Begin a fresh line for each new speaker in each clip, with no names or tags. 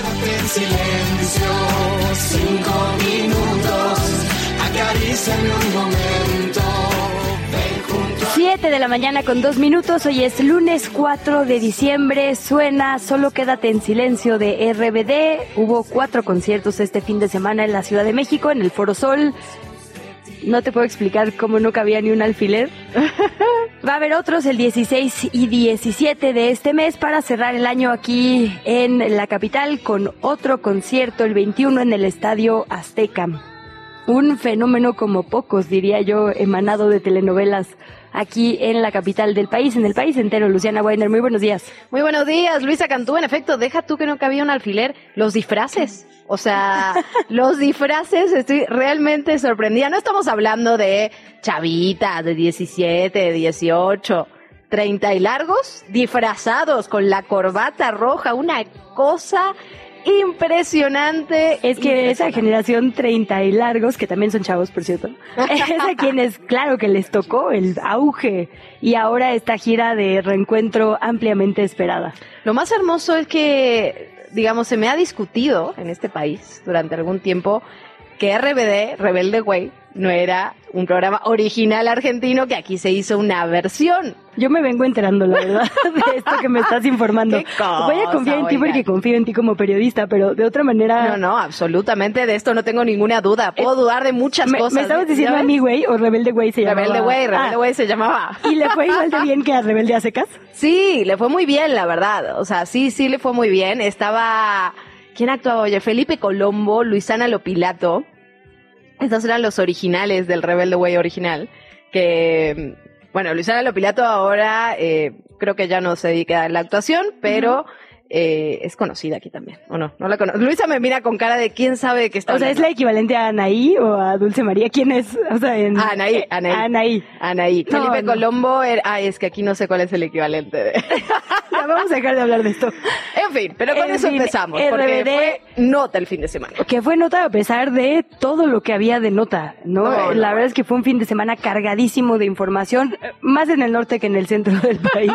Quédate en silencio, cinco minutos, acaríciame un momento.
7 de la mañana con dos minutos, hoy es lunes 4 de diciembre, suena Solo quédate en silencio de RBD, hubo cuatro conciertos este fin de semana en la Ciudad de México, en el Foro Sol, no te puedo explicar cómo no cabía ni un alfiler. Va a haber otros el 16 y 17 de este mes para cerrar el año aquí en la capital con otro concierto el 21 en el Estadio Azteca. Un fenómeno como pocos, diría yo, emanado de telenovelas aquí en la capital del país, en el país entero. Luciana Weiner, muy buenos días.
Muy buenos días, Luisa Cantú. En efecto, deja tú que no cabía un alfiler. Los disfraces. O sea, los disfraces, estoy realmente sorprendida. No estamos hablando de chavitas de 17, de 18, 30 y largos, disfrazados con la corbata roja, una cosa impresionante.
Es que esa generación 30 y largos, que también son chavos, por cierto, es a quienes, claro, que les tocó el auge y ahora esta gira de reencuentro ampliamente esperada.
Lo más hermoso es que, digamos, se me ha discutido en este país durante algún tiempo que RBD, Rebelde Way, no era un programa original argentino que aquí se hizo una versión.
Yo me vengo enterando, la verdad, de esto que me estás informando.
Qué cosa,
Voy a confiar en ti porque confío en ti como periodista, pero de otra manera...
No, no, absolutamente de esto no tengo ninguna duda. Puedo dudar de muchas
me,
cosas.
me estabas
¿ya
diciendo a mí, güey, o Rebelde Güey se llamaba.
Rebelde Way, Rebelde
Ah,
Way se llamaba.
¿Y le fue igual de bien que a Rebelde a secas?
Sí, le fue muy bien, la verdad. O sea, sí, sí le fue muy bien. Estaba, ¿quién actuaba? Oye, Felipe Colombo, Luisana Lopilato. Estos eran los originales del Rebelde Way original. Que, bueno, Luisana Lopilato ahora eh, creo que ya no se dedica a la actuación, pero eh, es conocida aquí también. ¿O no? No la conozco. Luisa me mira con cara de quién sabe qué está
O sea, ¿es la equivalente a Anaí o a Dulce María? ¿Quién es? O sea, en...
Ah, Anaí, Anaí.
Anaí.
Anaí.
No,
Felipe
no.
Colombo era, ay, es que aquí no sé cuál es el equivalente de...
Ya vamos a dejar de hablar de esto.
En fin, pero con
En
eso
fin,
empezamos, porque
RBD
fue nota el fin de semana.
Que fue nota a pesar de todo lo que había de nota, ¿no?
No,
La
no.
verdad es que fue un fin de semana cargadísimo de información, más en el norte que en el centro del país.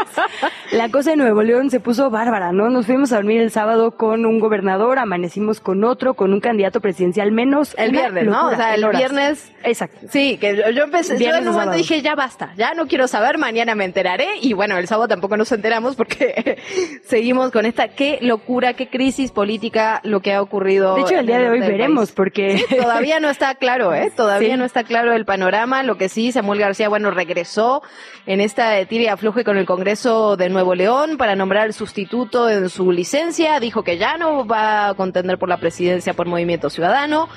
La cosa de Nuevo León se puso bárbara, ¿no? Nos fuimos a dormir el sábado con un gobernador, amanecimos con otro, con un candidato presidencial menos.
El viernes, ¿no? O sea, el
horas.
viernes-
Exacto.
Sí, que yo- empecé, yo en un momento dije, ya basta, ya no quiero saber, mañana me enteraré, y bueno, el sábado tampoco nos enteramos porque seguimos con esta, qué locura, qué crisis política lo que ha ocurrido.
De hecho, el día de hoy veremos,
país.
porque...
Todavía no está claro, ¿eh? Todavía
Sí.
no está claro el panorama. Lo que sí, Samuel García, bueno, regresó en esta tira y afloje con el Congreso de Nuevo León para nombrar el sustituto en su licencia. Dijo que ya no va a contender por la presidencia por Movimiento Ciudadano.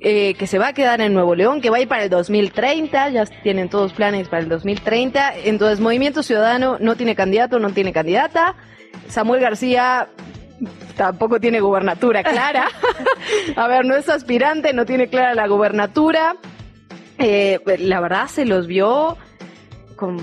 Eh, que se va a quedar en Nuevo León, que va a ir para el 2030, ya tienen todos planes para el 2030. Entonces, Movimiento Ciudadano no tiene candidato, no tiene candidata. Samuel García tampoco tiene gubernatura clara. A ver, no es aspirante, no tiene clara la gubernatura. Eh, la verdad se los vio como...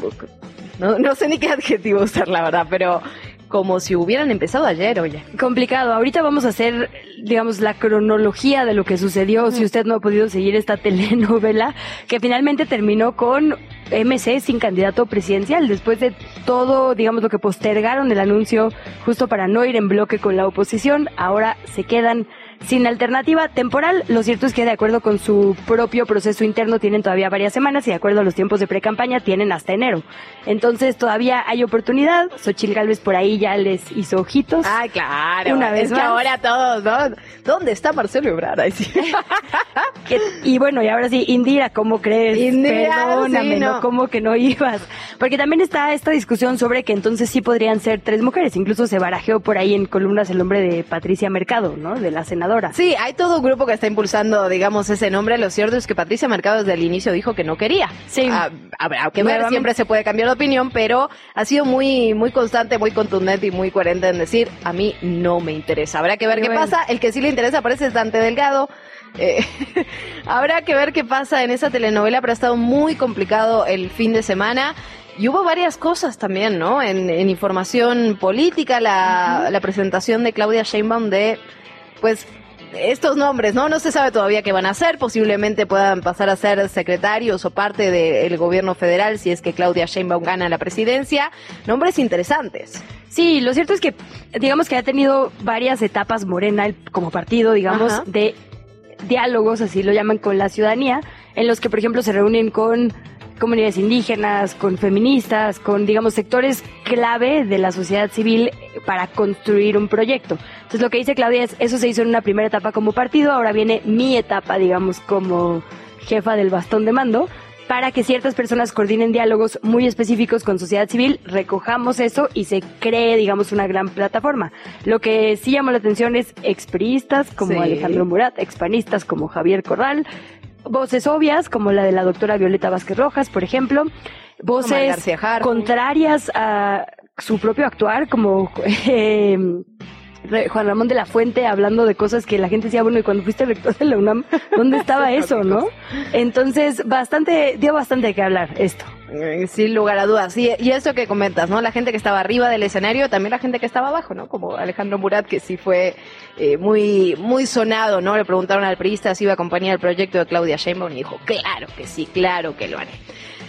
No, no sé ni qué adjetivo usar, la verdad, pero como si hubieran empezado ayer, oye.
complicado. Ahorita vamos a hacer, digamos, la cronología de lo que sucedió, si usted no ha podido seguir esta telenovela, que finalmente terminó con MC sin candidato presidencial, después de todo, digamos, lo que postergaron el anuncio justo para no ir en bloque con la oposición, ahora se quedan sin alternativa temporal. Lo cierto es que de acuerdo con su propio proceso interno tienen todavía varias semanas y de acuerdo a los tiempos de pre-campaña tienen hasta enero. Entonces todavía hay oportunidad. Xochil Gálvez por ahí ya les hizo ojitos.
Ay, claro.
Una vez
es que ahora todos, ¿no? ¿Dónde está Marcelo Ebrard? Sí.
Y bueno, y ahora sí, Indira, ¿cómo crees?
Indira,
Perdóname,
sí,
no.
no.
¿cómo que no ibas? Porque también está esta discusión sobre que entonces sí podrían ser tres mujeres. Incluso se barajeó por ahí en columnas el nombre de Patricia Mercado, ¿no? De la senadora.
Sí, hay todo un grupo que está impulsando, digamos, ese nombre. Lo cierto es que Patricia Mercado desde el inicio dijo que no quería.
Sí.
Ah, habrá que ver, siempre se puede cambiar de opinión, pero ha sido muy, muy constante, muy contundente y muy coherente en decir, a mí no me interesa. Habrá que ver
Qué
qué
bueno.
pasa. El que sí le interesa parece es Dante Delgado. Eh, habrá que ver qué pasa en esa telenovela, pero ha estado muy complicado el fin de semana. Y hubo varias cosas también, ¿no? En, información política, la, la presentación de Claudia Sheinbaum de, pues, estos nombres, ¿no? No se sabe todavía qué van a hacer, posiblemente puedan pasar a ser secretarios o parte del gobierno federal si es que Claudia Sheinbaum gana la presidencia. Nombres interesantes.
Sí, lo cierto es que, digamos que ha tenido varias etapas Morena como partido, digamos, de diálogos, así lo llaman, con la ciudadanía, en los que, por ejemplo, se reúnen con comunidades indígenas, con feministas, con, digamos, sectores clave de la sociedad civil para construir un proyecto. Entonces, lo que dice Claudia es, eso se hizo en una primera etapa como partido, ahora viene mi etapa, digamos, como jefa del bastón de mando, para que ciertas personas coordinen diálogos muy específicos con sociedad civil, recojamos eso y se cree, digamos, una gran plataforma. Lo que sí llamó la atención es expriistas como Alejandro Murat, expanistas como Javier Corral, voces obvias, como la de la doctora Violeta Vázquez Rojas, por ejemplo, voces contrarias a su propio actuar, como eh, Juan Ramón de la Fuente hablando de cosas que la gente decía, bueno, y cuando fuiste rector de la UNAM, ¿dónde estaba eso, no? Entonces, bastante, dio bastante que hablar esto.
Eh, sin lugar a dudas. Y, y eso que comentas, ¿no? La gente que estaba arriba del escenario, también la gente que estaba abajo, ¿no? Como Alejandro Murat, que sí fue eh, muy, muy sonado, ¿no? Le preguntaron al periodista si iba a acompañar el proyecto de Claudia Sheinbaum y dijo, claro que sí, claro que lo haré.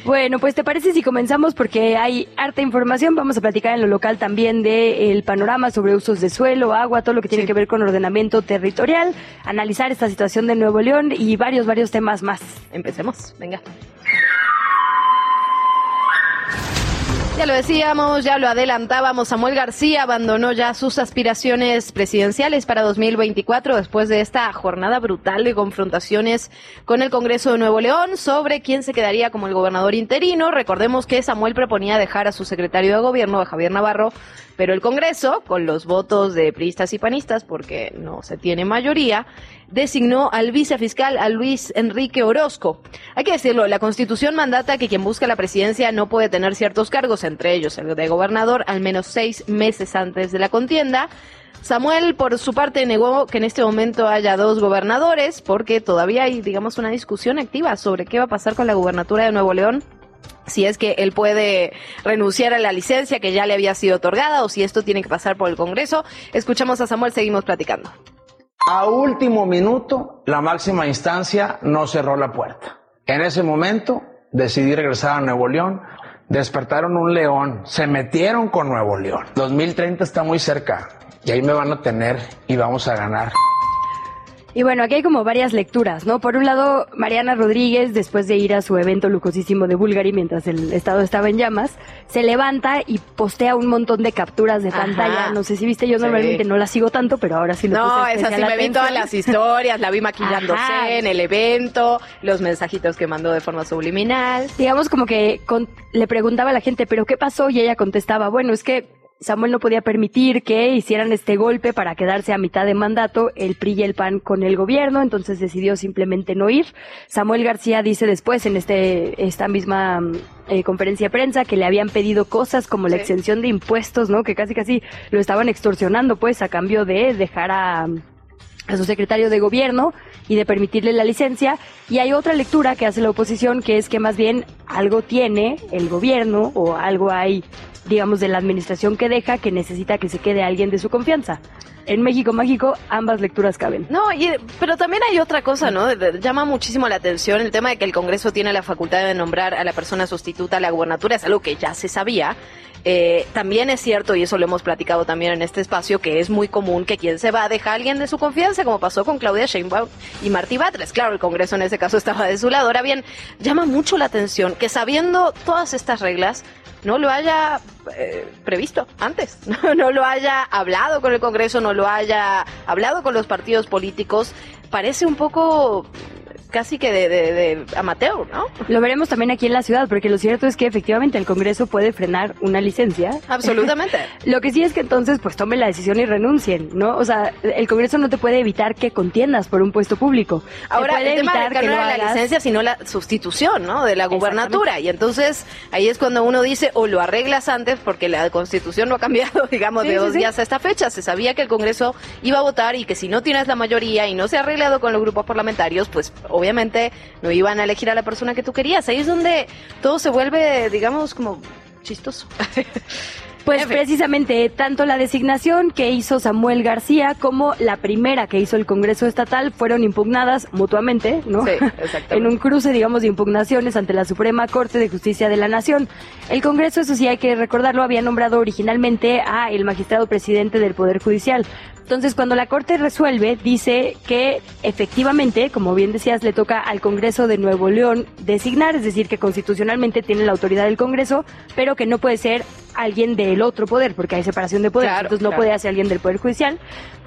Bueno, pues te parece si comenzamos porque hay harta información. Vamos a platicar en lo local también del panorama sobre usos de suelo, agua, todo lo que tiene que ver con ordenamiento territorial, analizar esta situación de Nuevo León y varios, varios temas más.
Empecemos, venga. Ya lo decíamos, ya lo adelantábamos, Samuel García abandonó ya sus aspiraciones presidenciales para 2024 después de esta jornada brutal de confrontaciones con el Congreso de Nuevo León sobre quién se quedaría como el gobernador interino. Recordemos que Samuel proponía dejar a su secretario de gobierno, Javier Navarro, pero el Congreso, con los votos de priistas y panistas, porque no se tiene mayoría, designó al vicefiscal a Luis Enrique Orozco. Hay que decirlo, la Constitución mandata que quien busca la presidencia no puede tener ciertos cargos, entre ellos el de gobernador, al menos seis meses antes de la contienda. Samuel, por su parte, negó que en este momento haya dos gobernadores, porque todavía hay, digamos, una discusión activa sobre qué va a pasar con la gubernatura de Nuevo León si es que él puede renunciar a la licencia que ya le había sido otorgada o si esto tiene que pasar por el Congreso. Escuchamos a Samuel, seguimos platicando.
A último minuto, la máxima instancia no cerró la puerta. En ese momento decidí regresar a Nuevo León. Despertaron un león, se metieron con Nuevo León. 2030 está muy cerca y ahí me van a tener y vamos a ganar.
Y bueno, aquí hay como varias lecturas, ¿no? Por un lado, Mariana Rodríguez, después de ir a su evento lucosísimo de Bulgari mientras el estado estaba en llamas, se levanta y postea un montón de capturas de pantalla. No sé si viste, yo normalmente no la sigo tanto, pero ahora sí lo
No, es así, me vi todas las historias, la vi maquillándose en el evento, los mensajitos que mandó de forma subliminal.
Digamos como que le preguntaba a la gente, ¿pero qué pasó? Y ella contestaba, bueno, es que Samuel no podía permitir que hicieran este golpe para quedarse a mitad de mandato el PRI y el PAN con el gobierno, entonces decidió simplemente no ir. Samuel García dice después en este esta misma mm, eh, conferencia de prensa que le habían pedido cosas como la exención de impuestos, ¿no? Que casi casi lo estaban extorsionando pues a cambio de dejar a a su secretario de gobierno y de permitirle la licencia. Y hay otra lectura que hace la oposición, que es que más bien algo tiene el gobierno o algo hay digamos, de la administración que deja que necesita que se quede alguien de su confianza. En México Mágico ambas lecturas caben.
No, pero también hay otra cosa, ¿no? Llama muchísimo la atención el tema de que el Congreso tiene la facultad de nombrar a la persona sustituta a la gubernatura, es algo que ya se sabía. Eh, también es cierto, y eso lo hemos platicado también en este espacio, que es muy común que quien se va a dejar a alguien de su confianza, como pasó con Claudia Sheinbaum y Martí Batres. Claro, el Congreso en ese caso estaba de su lado. Ahora bien, llama mucho la atención que sabiendo todas estas reglas, no lo haya eh, previsto antes, ¿no? lo haya hablado con el Congreso, no lo haya hablado con los partidos políticos, parece un poco casi que de, amateur, ¿no?
Lo veremos también aquí en la ciudad, porque lo cierto es que efectivamente el Congreso puede frenar una licencia.
Absolutamente.
lo que sí es que entonces pues tomen la decisión y renuncien, ¿no? O sea, el Congreso no te puede evitar que contiendas por un puesto público.
Ahora,
puede
el tema
evitar
que no la licencia, sino la sustitución, ¿no? De la gubernatura. Y entonces ahí es cuando uno dice, o lo arreglas antes, porque la Constitución no ha cambiado, digamos, de dos días a esta fecha. Se sabía que el Congreso iba a votar y que si no tienes la mayoría y no se ha arreglado con los grupos parlamentarios, pues obviamente no iban a elegir a la persona que tú querías. Ahí es donde todo se vuelve, digamos, como chistoso.
Pues precisamente, tanto la designación que hizo Samuel García como la primera que hizo el Congreso Estatal fueron impugnadas mutuamente, ¿no?
Sí,
en un cruce, digamos, de impugnaciones ante la Suprema Corte de Justicia de la Nación. El Congreso, eso sí hay que recordarlo, había nombrado originalmente a el magistrado presidente del Poder Judicial. Entonces, cuando la Corte resuelve, dice que efectivamente, como bien decías, le toca al Congreso de Nuevo León designar, es decir, que constitucionalmente tiene la autoridad del Congreso, pero que no puede ser alguien del otro poder, porque hay separación de poderes, entonces no puede ser alguien del Poder Judicial.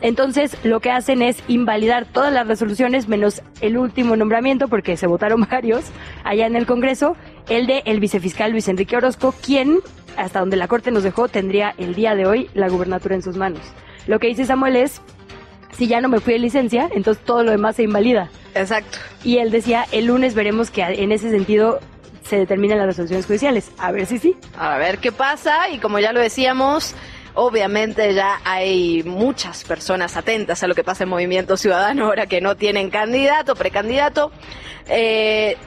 Entonces, lo que hacen es invalidar todas las resoluciones, menos el último nombramiento, porque se votaron varios allá en el Congreso, el de el vicefiscal Luis Enrique Orozco, quien, hasta donde la Corte nos dejó, tendría el día de hoy la gubernatura en sus manos. Lo que dice Samuel es, si ya no me fui de licencia, entonces todo lo demás se invalida.
Exacto.
Y él decía, el lunes veremos que en ese sentido se determinan las resoluciones judiciales. A ver si sí.
A ver qué pasa. Y como ya lo decíamos, obviamente ya hay muchas personas atentas a lo que pasa en Movimiento Ciudadano ahora que no tienen candidato, precandidato. Eh,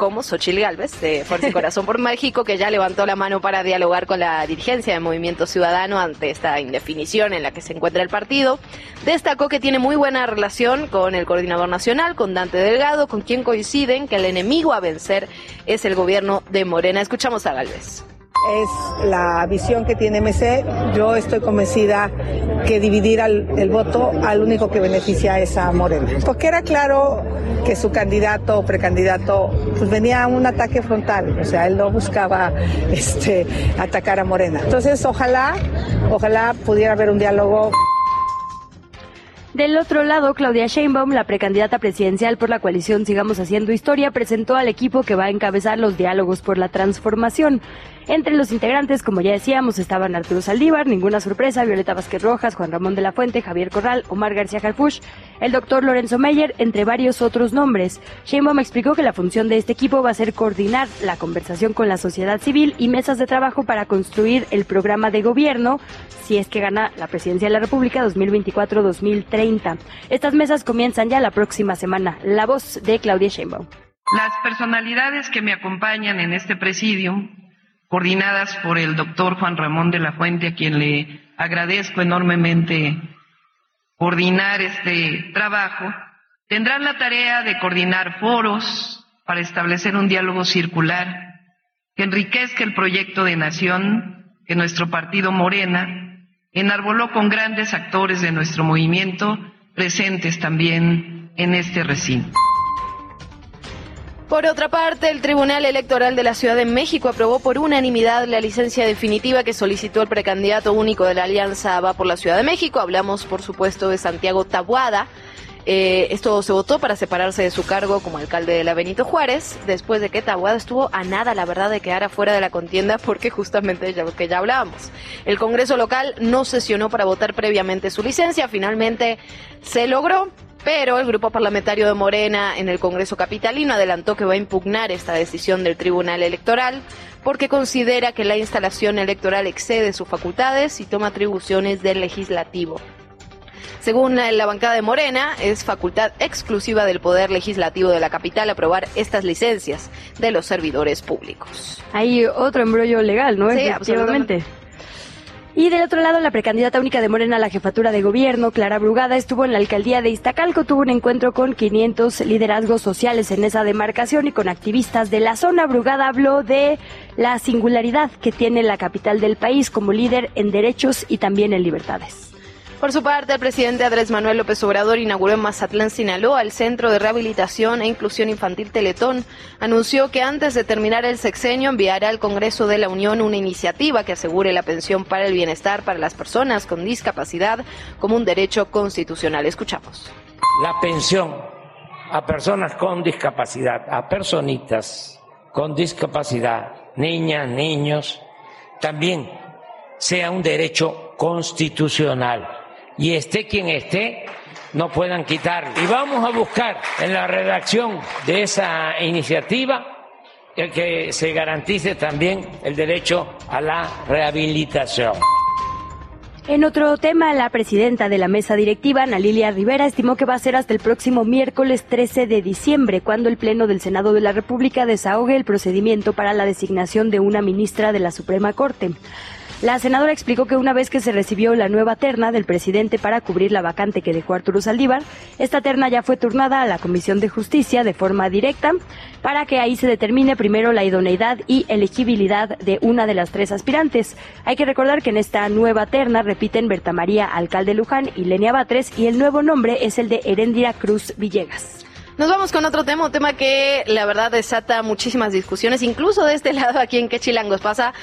como Xochil Gálvez, de Fuerza y Corazón por México, que ya levantó la mano para dialogar con la dirigencia de Movimiento Ciudadano ante esta indefinición en la que se encuentra el partido. Destacó que tiene muy buena relación con el coordinador nacional, con Dante Delgado, con quien coinciden que el enemigo a vencer es el gobierno de Morena. Escuchamos a Gálvez
es la visión que tiene MC. Yo estoy convencida que dividir el voto al único que beneficia es a Morena. Porque era claro que su candidato o precandidato pues venía a un ataque frontal, o sea, él no buscaba este atacar a Morena. Entonces, ojalá, ojalá pudiera haber un diálogo
del otro lado, Claudia Sheinbaum, la precandidata presidencial por la coalición Sigamos Haciendo Historia, presentó al equipo que va a encabezar los diálogos por la transformación. Entre los integrantes, como ya decíamos, estaban Arturo Saldívar, ninguna sorpresa, Violeta Vázquez Rojas, Juan Ramón de la Fuente, Javier Corral, Omar García Harfush, el doctor Lorenzo Meyer, entre varios otros nombres. Sheinbaum explicó que la función de este equipo va a ser coordinar la conversación con la sociedad civil y mesas de trabajo para construir el programa de gobierno si es que gana la presidencia de la República 2024-2030. Estas mesas comienzan ya la próxima semana. La voz de Claudia Sheinbaum.
Las personalidades que me acompañan en este presidium coordinadas por el doctor Juan Ramón de la Fuente, a quien le agradezco enormemente coordinar este trabajo, tendrán la tarea de coordinar foros para establecer un diálogo circular que enriquezca el proyecto de nación que nuestro partido Morena enarboló con grandes actores de nuestro movimiento presentes también en este recinto.
Por otra parte, el Tribunal Electoral de la Ciudad de México aprobó por unanimidad la licencia definitiva que solicitó el precandidato único de la Alianza Va por la Ciudad de México. Hablamos, por supuesto, de Santiago Tabuada. Eh, esto se votó para separarse de su cargo como alcalde de la Benito Juárez, después de que Tabuada estuvo a nada, la verdad, de quedar afuera de la contienda, porque justamente ya que ya hablábamos. El Congreso local no sesionó para votar previamente su licencia, finalmente se logró. Pero el grupo parlamentario de Morena en el Congreso Capitalino adelantó que va a impugnar esta decisión del Tribunal Electoral porque considera que la instalación electoral excede sus facultades y toma atribuciones del legislativo. Según la bancada de Morena, es facultad exclusiva del Poder Legislativo de la capital aprobar estas licencias de los servidores públicos.
Hay otro embrollo legal, ¿no?
Sí, absolutamente.
Y del otro lado, la precandidata única de Morena a la jefatura de gobierno, Clara Brugada, estuvo en la alcaldía de Iztacalco, tuvo un encuentro con 500 liderazgos sociales en esa demarcación y con activistas de la zona. Brugada habló de la singularidad que tiene la capital del país como líder en derechos y también en libertades.
Por su parte, el presidente Andrés Manuel López Obrador inauguró en Mazatlán, Sinaloa, el Centro de Rehabilitación e Inclusión Infantil Teletón. Anunció que antes de terminar el sexenio enviará al Congreso de la Unión una iniciativa que asegure la pensión para el bienestar para las personas con discapacidad como un derecho constitucional. Escuchamos.
La pensión a personas con discapacidad, a personitas con discapacidad, niñas, niños, también sea un derecho constitucional. Y esté quien esté, no puedan quitarlo. Y vamos a buscar en la redacción de esa iniciativa que se garantice también el derecho a la rehabilitación.
En otro tema, la presidenta de la mesa directiva, Ana Lilia Rivera, estimó que va a ser hasta el próximo miércoles 13 de diciembre, cuando el Pleno del Senado de la República desahogue el procedimiento para la designación de una ministra de la Suprema Corte. La senadora explicó que una vez que se recibió la nueva terna del presidente para cubrir la vacante que dejó Arturo Saldívar, esta terna ya fue turnada a la Comisión de Justicia de forma directa para que ahí se determine primero la idoneidad y elegibilidad de una de las tres aspirantes. Hay que recordar que en esta nueva terna repiten Berta María Alcalde Luján y Lenia Batres y el nuevo nombre es el de Heréndira Cruz Villegas.
Nos vamos con otro tema, un tema que la verdad desata muchísimas discusiones, incluso de este lado aquí en Quechilangos pasa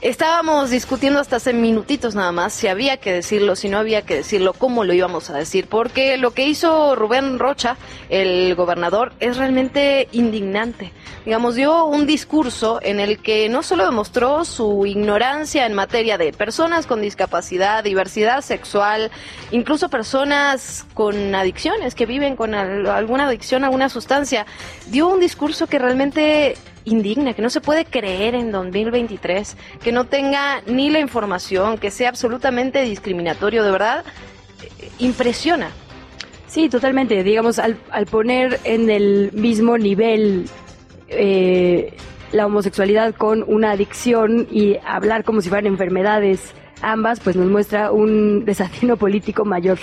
Estábamos discutiendo hasta hace minutitos nada más si había que decirlo, si no había que decirlo, cómo lo íbamos a decir, porque lo que hizo Rubén Rocha, el gobernador, es realmente indignante. Digamos, dio un discurso en el que no solo demostró su ignorancia en materia de personas con discapacidad, diversidad sexual, incluso personas con adicciones, que viven con alguna adicción a alguna sustancia, dio un discurso que realmente indigna, que no se puede creer en 2023, que no tenga ni la información, que sea absolutamente discriminatorio, de verdad, impresiona.
Sí, totalmente. Digamos, al, poner en el mismo nivel eh, la homosexualidad con una adicción y hablar como si fueran enfermedades ambas, pues nos muestra un desatino político mayor.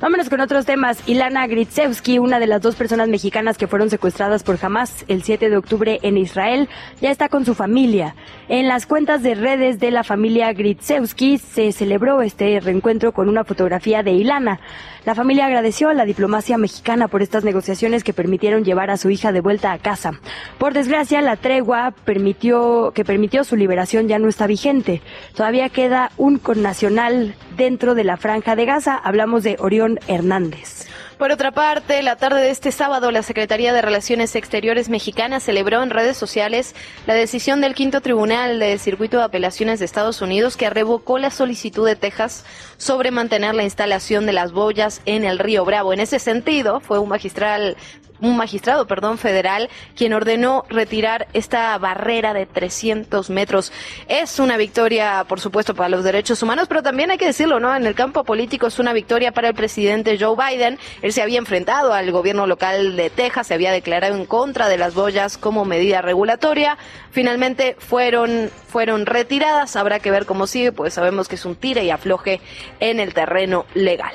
Vámonos con otros temas. Ilana Gritsevsky, una de las dos personas mexicanas que fueron secuestradas por Hamas el 7 de octubre en Israel, ya está con su familia. En las cuentas de redes de la familia Gritsevsky se celebró este reencuentro con una fotografía de Ilana. La familia agradeció a la diplomacia mexicana por estas negociaciones que permitieron llevar a su hija de vuelta a casa. Por desgracia, la tregua permitió, que permitió su liberación ya no está vigente. Todavía queda un connacional dentro de la franja de Gaza. Hablamos de Orión Hernández.
Por otra parte, la tarde de este sábado, la Secretaría de Relaciones Exteriores mexicana celebró en redes sociales la decisión del quinto tribunal del Circuito de Apelaciones de Estados Unidos que revocó la solicitud de Texas sobre mantener la instalación de las boyas en el río Bravo. En ese sentido, fue un magistral un magistrado, perdón, federal, quien ordenó retirar esta barrera de 300 metros. Es una victoria, por supuesto, para los derechos humanos, pero también hay que decirlo, ¿no? En el campo político es una victoria para el presidente Joe Biden. Él se había enfrentado al gobierno local de Texas, se había declarado en contra de las boyas como medida regulatoria. Finalmente fueron, fueron retiradas. Habrá que ver cómo sigue, pues sabemos que es un tire y afloje en el terreno legal.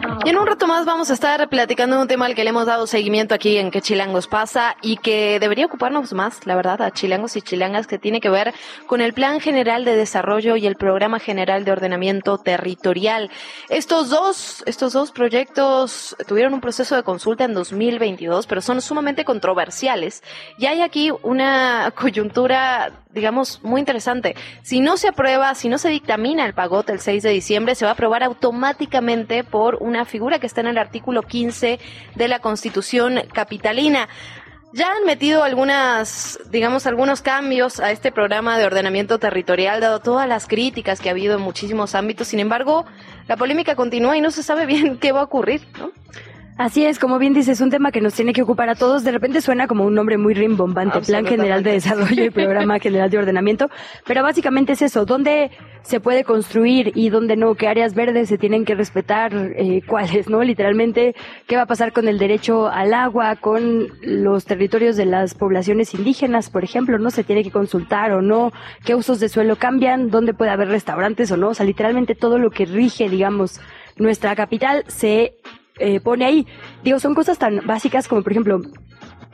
Y en un rato más vamos a estar platicando un tema al que le hemos dado seguimiento aquí en Que Chilangos pasa y que debería ocuparnos más, la verdad, a chilangos y chilangas, que tiene que ver con el Plan General de Desarrollo y el Programa General de Ordenamiento Territorial. Estos dos, estos dos proyectos tuvieron un proceso de consulta en 2022, pero son sumamente controversiales. Y hay aquí una coyuntura digamos, muy interesante. Si no se aprueba, si no se dictamina el pagote el 6 de diciembre, se va a aprobar automáticamente por una figura que está en el artículo 15 de la Constitución capitalina. Ya han metido algunas, digamos, algunos cambios a este programa de ordenamiento territorial, dado todas las críticas que ha habido en muchísimos ámbitos. Sin embargo, la polémica continúa y no se sabe bien qué va a ocurrir, ¿no?
Así es, como bien dices, es un tema que nos tiene que ocupar a todos. De repente suena como un nombre muy rimbombante, Plan General de Desarrollo y Programa General de Ordenamiento, pero básicamente es eso, dónde se puede construir y dónde no, qué áreas verdes se tienen que respetar, eh, cuáles, ¿no? Literalmente, qué va a pasar con el derecho al agua, con los territorios de las poblaciones indígenas, por ejemplo, ¿no? Se tiene que consultar o no, qué usos de suelo cambian, dónde puede haber restaurantes o no, o sea, literalmente todo lo que rige, digamos, nuestra capital se eh, pone ahí. Digo, son cosas tan básicas como, por ejemplo,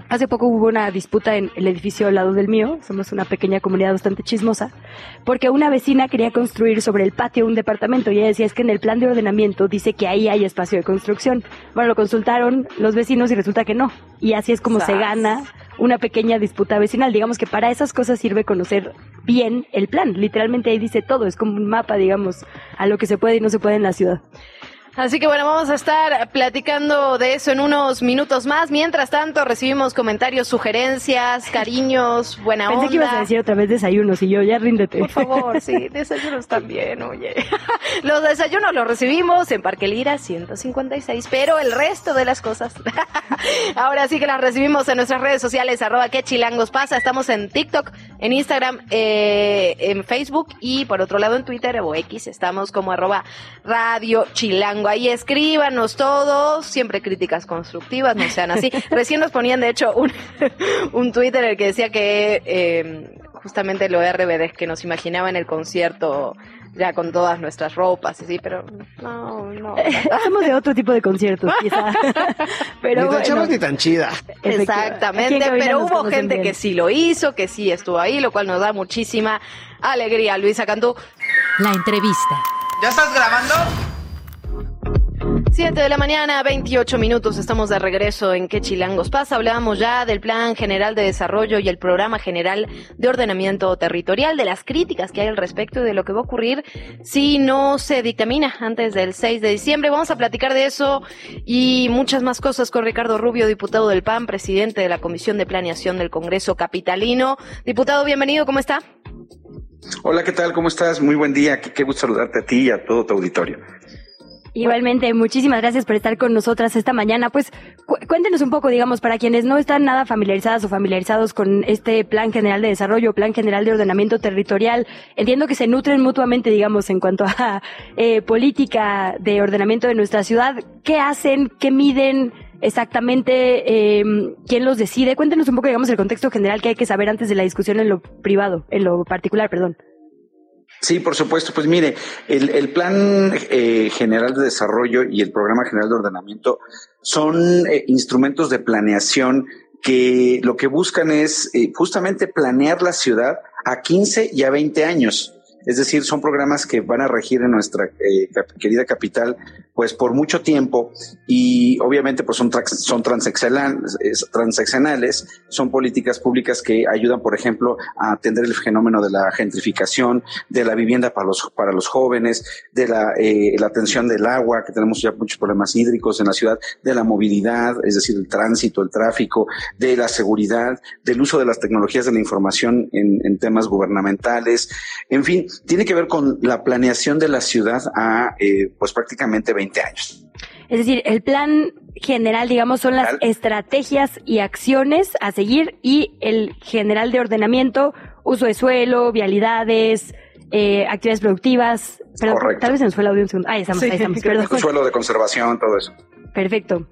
Hace poco hubo una disputa en el edificio al lado del mío, somos una pequeña comunidad bastante chismosa, porque una vecina quería construir sobre el patio un departamento y ella decía es que en el plan de ordenamiento dice que ahí hay espacio de construcción. Bueno, lo consultaron los vecinos y resulta que no. Y así es como se gana una pequeña disputa vecinal. Digamos que para esas cosas sirve conocer bien el plan. Literalmente ahí dice todo, es como un mapa, digamos, a lo que se puede y no se puede en la ciudad.
Así que bueno, vamos a estar platicando de eso en unos minutos más. Mientras tanto, recibimos comentarios, sugerencias, cariños, buena onda.
Pensé que ibas a decir otra vez desayunos y yo, ya ríndete.
Por favor, sí, desayunos también, oye. Los desayunos los recibimos en Parque Lira 156, pero el resto de las cosas. Ahora sí que las recibimos en nuestras redes sociales, arroba que chilangos pasa. Estamos en TikTok, en Instagram, eh, en Facebook y por otro lado en Twitter o X. Estamos como arroba radio ahí escríbanos todos, siempre críticas constructivas, no sean así. Recién nos ponían, de hecho, un, un Twitter el que decía que eh, justamente lo RBD, que nos imaginaba en el concierto ya con todas nuestras ropas, sí, pero no, no.
Somos de otro tipo de conciertos, quizá.
pero ni tan chavos ni tan chida.
Exactamente, pero hubo gente que sí lo hizo, que sí estuvo ahí, lo cual nos da muchísima alegría. Luisa Cantú.
La entrevista.
¿Ya estás grabando?
7 de la mañana, 28 minutos, estamos de regreso en ¿Qué Chilangos pasa? Hablábamos ya del Plan General de Desarrollo y el Programa General de Ordenamiento Territorial, de las críticas que hay al respecto y de lo que va a ocurrir si no se dictamina antes del 6 de diciembre. Vamos a platicar de eso y muchas más cosas con Ricardo Rubio, diputado del PAN, presidente de la Comisión de Planeación del Congreso Capitalino. Diputado, bienvenido, ¿cómo está?
Hola, ¿qué tal? ¿Cómo estás? Muy buen día. Qué, qué gusto saludarte a ti y a todo tu auditorio.
Igualmente, muchísimas gracias por estar con nosotras esta mañana. Pues cuéntenos un poco, digamos, para quienes no están nada familiarizadas o familiarizados con este Plan General de Desarrollo, Plan General de Ordenamiento Territorial, entiendo que se nutren mutuamente, digamos, en cuanto a eh, política de ordenamiento de nuestra ciudad. ¿Qué hacen? ¿Qué miden? exactamente eh, quién los decide. Cuéntenos un poco, digamos, el contexto general que hay que saber antes de la discusión en lo privado, en lo particular, perdón.
Sí, por supuesto. Pues mire, el, el Plan eh, General de Desarrollo y el Programa General de Ordenamiento son eh, instrumentos de planeación que lo que buscan es eh, justamente planear la ciudad a 15 y a 20 años. Es decir, son programas que van a regir en nuestra eh, querida capital pues por mucho tiempo. Y obviamente pues son, son transaccionales, son políticas públicas que ayudan, por ejemplo, a atender el fenómeno de la gentrificación, de la vivienda para los, para los jóvenes, de la, eh, la atención del agua, que tenemos ya muchos problemas hídricos en la ciudad, de la movilidad, es decir, el tránsito, el tráfico, de la seguridad, del uso de las tecnologías de la información en, en temas gubernamentales, en fin, tiene que ver con la planeación de la ciudad a eh, pues prácticamente 20 años.
Es decir, el plan general, digamos, son las estrategias y acciones a seguir y el general de ordenamiento, uso de suelo, vialidades, eh, actividades productivas. Pero
Correcto.
tal vez se nos fue el audio un segundo. Ahí estamos, ahí estamos, perdón.
Suelo de conservación, todo eso.
Perfecto.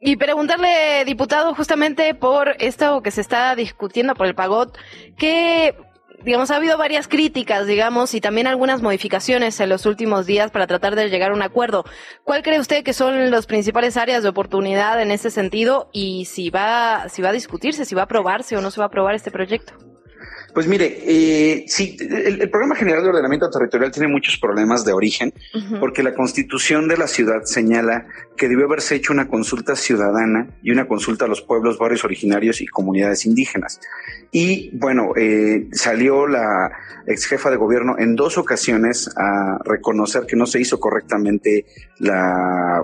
Y preguntarle, diputado, justamente por esto que se está discutiendo por el PAGOT, ¿qué digamos, ha habido varias críticas, digamos, y también algunas modificaciones en los últimos días para tratar de llegar a un acuerdo. ¿Cuál cree usted que son las principales áreas de oportunidad en ese sentido y si va, si va a discutirse, si va a aprobarse o no se va a aprobar este proyecto?
Pues mire, eh, sí, el, el, Programa General de Ordenamiento Territorial tiene muchos problemas de origen, uh -huh. porque la Constitución de la ciudad señala que debió haberse hecho una consulta ciudadana y una consulta a los pueblos, barrios originarios y comunidades indígenas. Y bueno, eh, salió la ex jefa de gobierno en dos ocasiones a reconocer que no se hizo correctamente la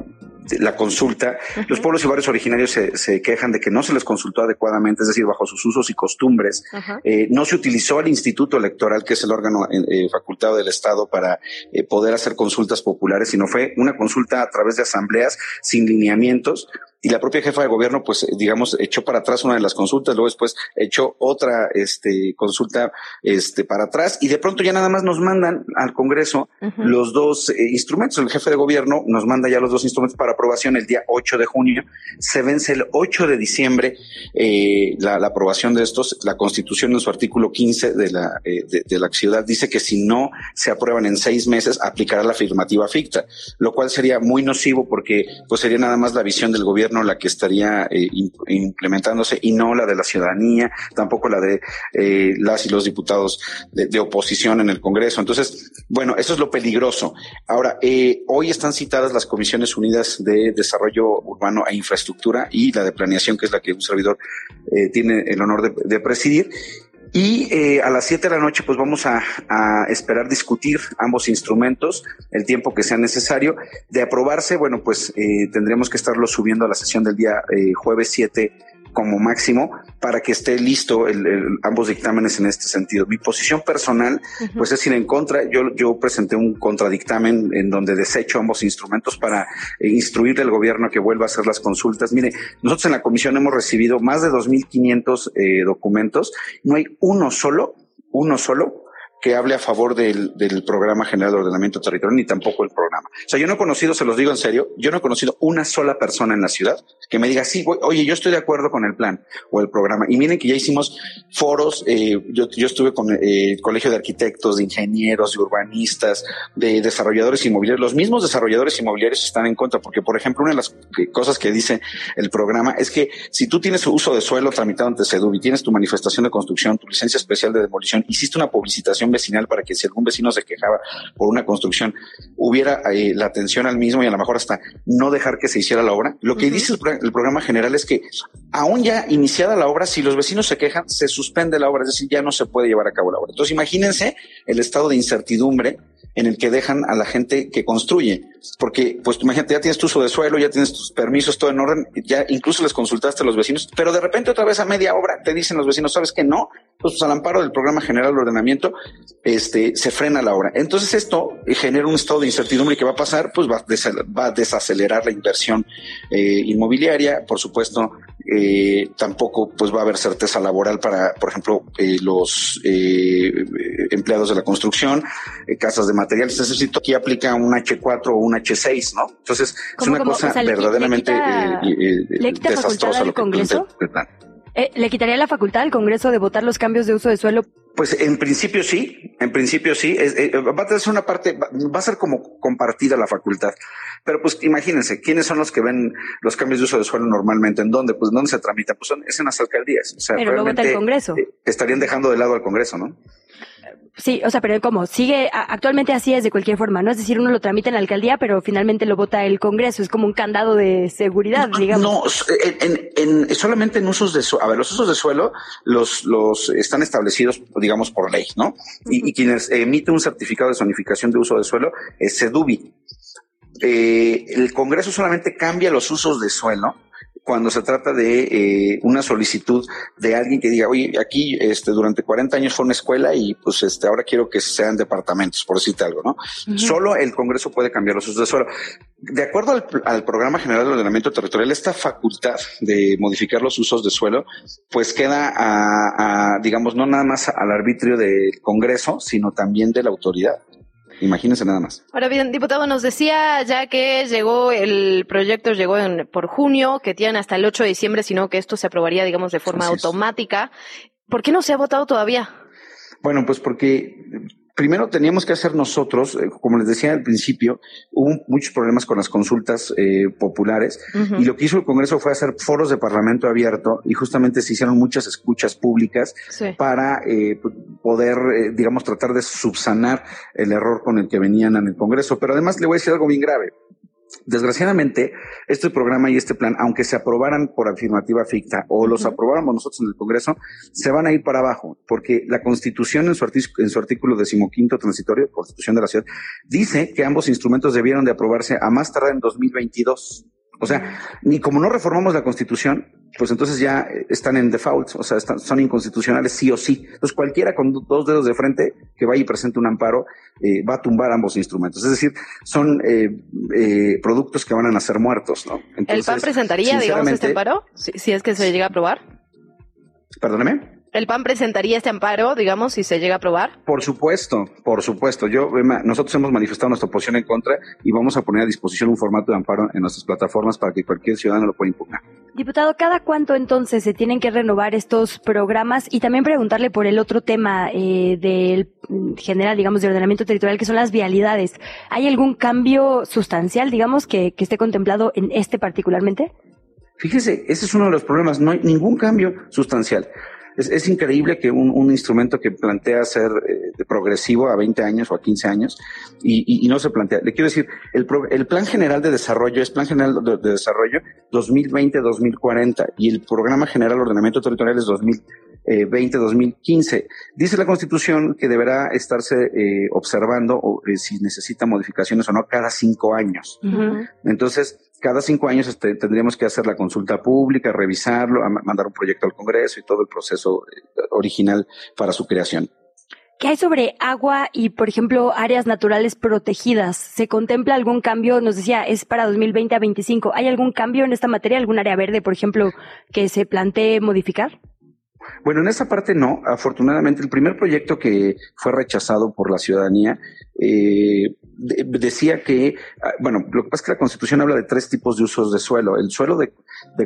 la consulta, uh -huh. los pueblos y barrios originarios se, se, quejan de que no se les consultó adecuadamente, es decir, bajo sus usos y costumbres. Uh -huh. eh, no se utilizó el Instituto Electoral, que es el órgano eh, facultado del Estado para eh, poder hacer consultas populares, sino fue una consulta a través de asambleas sin lineamientos y la propia jefa de gobierno, pues, digamos, echó para atrás una de las consultas, luego después echó otra, este, consulta, este, para atrás, y de pronto ya nada más nos mandan al Congreso uh -huh. los dos eh, instrumentos. El jefe de gobierno nos manda ya los dos instrumentos para aprobación el día 8 de junio. Se vence el 8 de diciembre eh, la, la, aprobación de estos. La Constitución en su artículo 15 de la, eh, de, de, la ciudad dice que si no se aprueban en seis meses, aplicará la afirmativa ficta, lo cual sería muy nocivo porque, pues, sería nada más la visión del gobierno gobierno la que estaría eh, implementándose y no la de la ciudadanía, tampoco la de eh, las y los diputados de, oposición en el Congreso. Entonces, bueno, eso es lo peligroso. Ahora, eh, hoy están citadas las Comisiones Unidas de Desarrollo Urbano e Infraestructura y la de Planeación, que es la que un servidor tiene el honor de presidir. Y eh, a las 7 de la noche, pues vamos a, a, esperar discutir ambos instrumentos el tiempo que sea necesario. De aprobarse, bueno, pues eh, tendremos que estarlo subiendo a la sesión del día eh, jueves 7 como máximo para que esté listo el, ambos dictámenes en este sentido. Mi posición personal, pues es ir en contra. Yo, yo presenté un contradictamen en donde desecho ambos instrumentos para eh, instruir al gobierno que vuelva a hacer las consultas. Mire, nosotros en la comisión hemos recibido más de 2.500 eh, documentos. No hay uno solo, uno solo que hable a favor del, del, programa general de ordenamiento territorial, ni tampoco el programa. O sea, yo no he conocido, se los digo en serio, yo no he conocido una sola persona en la ciudad que me diga, sí, oye, yo estoy de acuerdo con el plan o el programa. Y miren que ya hicimos foros, eh, yo, yo, estuve con eh, el Colegio de Arquitectos, de Ingenieros, de Urbanistas, de desarrolladores inmobiliarios. Los mismos desarrolladores inmobiliarios están en contra, porque, por ejemplo, una de las cosas que dice el programa es que si tú tienes uso de suelo tramitado ante CEDUB y tienes tu manifestación de construcción, tu licencia especial de demolición, hiciste una publicitación vecinal para que si algún vecino se quejaba por una construcción, hubiera eh, la atención al mismo y a lo mejor hasta no dejar que se hiciera la obra. Lo que dice el, programa general es que aún ya iniciada la obra, si los vecinos se quejan, se suspende la obra, es decir, ya no se puede llevar a cabo la obra. Entonces imagínense el estado de incertidumbre en el que dejan a la gente que construye. Porque, pues imagínate, ya tienes tu uso de suelo, ya tienes tus permisos, todo en orden, ya incluso les consultaste a los vecinos, pero de repente otra vez a media obra te dicen los vecinos, ¿sabes que no? Pues, al amparo del Programa General de Ordenamiento, este, se frena la obra. Entonces esto genera un estado de incertidumbre que va a pasar, pues va, a desacelerar la inversión eh, inmobiliaria, por supuesto, eh, tampoco pues va a haber certeza laboral para, por ejemplo, eh, los empleados de la construcción, casas de materiales. Necesito aquí aplica un H4 o un H6, ¿no? Entonces es una cosa verdaderamente desastrosa lo
Congreso? Eh, ¿Le quitaría la facultad al Congreso de votar los cambios de uso de suelo?
Pues en principio sí, en principio sí. Eh, va a ser una parte, va a ser como compartida la facultad. Pero pues imagínense, ¿quiénes son los que ven los cambios de uso de suelo normalmente? ¿En dónde? Pues ¿dónde se tramita? Pues son, es en las alcaldías. O sea,
pero lo vota el Congreso. Eh,
estarían dejando de lado al Congreso, ¿no?
Sí, o sea, pero ¿cómo? Sigue, actualmente así es de cualquier forma, ¿no? Es decir, uno lo tramita en la alcaldía, pero finalmente lo vota el Congreso. Es como un candado de seguridad, digamos.
No, en, en, solamente en usos de suelo. A ver, los usos de suelo los, los están establecidos, digamos, por ley, ¿no? y, quienes emiten un certificado de zonificación de uso de suelo es SEDUBI. Eh, el Congreso solamente cambia los usos de suelo cuando se trata de eh, una solicitud de alguien que diga, oye, aquí este, durante 40 años fue una escuela y pues este, ahora quiero que sean departamentos, por decirte algo, ¿no? Solo el Congreso puede cambiar los usos de suelo. De acuerdo al, Programa General de Ordenamiento Territorial, esta facultad de modificar los usos de suelo, pues queda a digamos, no nada más al arbitrio del Congreso, sino también de la autoridad. Imagínense nada más.
Ahora bien, diputado, nos decía ya que llegó el proyecto, llegó en, por junio, que tienen hasta el 8 de diciembre, sino que esto se aprobaría, digamos, de forma automática. ¿Por qué no se ha votado todavía?
Bueno, pues porque primero teníamos que hacer nosotros, eh, como les decía al principio, hubo muchos problemas con las consultas eh, populares y lo que hizo el Congreso fue hacer foros de Parlamento abierto y justamente se hicieron muchas escuchas públicas para eh, poder, digamos, tratar de subsanar el error con el que venían en el Congreso. Pero además le voy a decir algo bien grave. Desgraciadamente, este programa y este plan, aunque se aprobaran por afirmativa ficta o los aprobáramos nosotros en el Congreso, se van a ir para abajo, porque la Constitución en su, en su artículo decimoquinto transitorio, Constitución de la Ciudad, dice que ambos instrumentos debieron de aprobarse a más tardar en 2022. O sea, ni como no reformamos la Constitución, pues entonces ya están en default, o sea, son inconstitucionales sí o sí. Entonces cualquiera con dos dedos de frente que vaya y presente un amparo eh, va a tumbar ambos instrumentos. Es decir, son eh, eh, productos que van a nacer muertos, ¿no?
¿El PAN presentaría, digamos, este amparo? Si, si es que se llega a aprobar.
Perdóneme.
¿El PAN presentaría este amparo, digamos, si se llega a aprobar?
Por supuesto, por supuesto. Yo, nosotros hemos manifestado nuestra posición en contra y vamos a poner a disposición un formato de amparo en nuestras plataformas para que cualquier ciudadano lo pueda impugnar.
Diputado, ¿cada cuánto entonces se tienen que renovar estos programas? Y también preguntarle por el otro tema eh, del general, digamos, de ordenamiento territorial, que son las vialidades. ¿Hay algún cambio sustancial, digamos, que, que esté contemplado en este particularmente?
Fíjese, ese es uno de los problemas, no hay ningún cambio sustancial. Es, increíble que un, instrumento que plantea ser eh, progresivo a 20 años o a 15 años y, no se plantea. Le quiero decir, el, el, Plan General de Desarrollo es Plan General de, de Desarrollo 2020-2040 y el Programa General de Ordenamiento Territorial es 2000. 20-2015. Eh, Dice la Constitución que deberá estarse eh, observando o, eh, si necesita modificaciones o no cada cinco años. Entonces, cada cinco años este, tendríamos que hacer la consulta pública, revisarlo, mandar un proyecto al Congreso y todo el proceso original para su creación.
¿Qué hay sobre agua y, por ejemplo, áreas naturales protegidas? ¿Se contempla algún cambio? Nos decía, es para 2020 a 25. ¿Hay algún cambio en esta materia? ¿Algún área verde, por ejemplo, que se plantee modificar?
Bueno, en esa parte no. Afortunadamente, el primer proyecto que fue rechazado por la ciudadanía eh, decía que, ah, bueno, lo que pasa es que la Constitución habla de tres tipos de usos de suelo. El suelo de,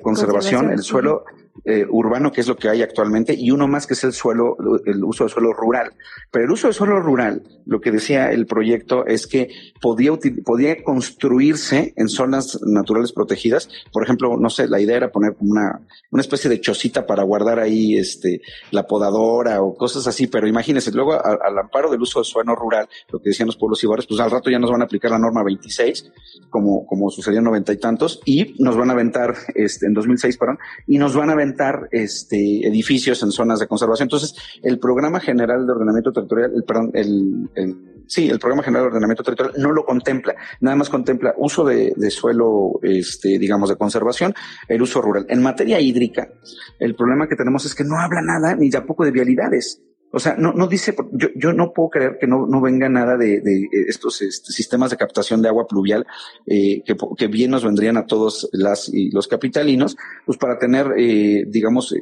conservación, el suelo eh, urbano, que es lo que hay actualmente, y uno más que es el suelo, el uso de suelo rural. Pero el uso de suelo rural, lo que decía el proyecto es que podía, podía construirse en zonas naturales protegidas. Por ejemplo, no sé, la idea era poner una, una especie de chocita para guardar ahí este, la podadora o cosas así, pero imagínense, luego al amparo del uso de suelo rural, lo que decían los pueblos y barrios, pues al rato ya nos van a aplicar la norma 26, como, como sucedió en noventa y tantos, y nos van a aventar, este, en 2006, perdón, y nos van a aventar este, edificios en zonas de conservación. Entonces, el Programa General de Ordenamiento Territorial, el, perdón, el, sí, el Programa General de Ordenamiento Territorial no lo contempla, nada más contempla uso de, de, suelo, este, digamos, de conservación, el uso rural. En materia hídrica, el problema que tenemos es que no habla nada ni tampoco de vialidades. O sea, no, no dice, yo, yo no puedo creer que no, no venga nada de, de estos este, sistemas de captación de agua pluvial eh, que, que, bien nos vendrían a todos las y los capitalinos, pues para tener, eh, digamos,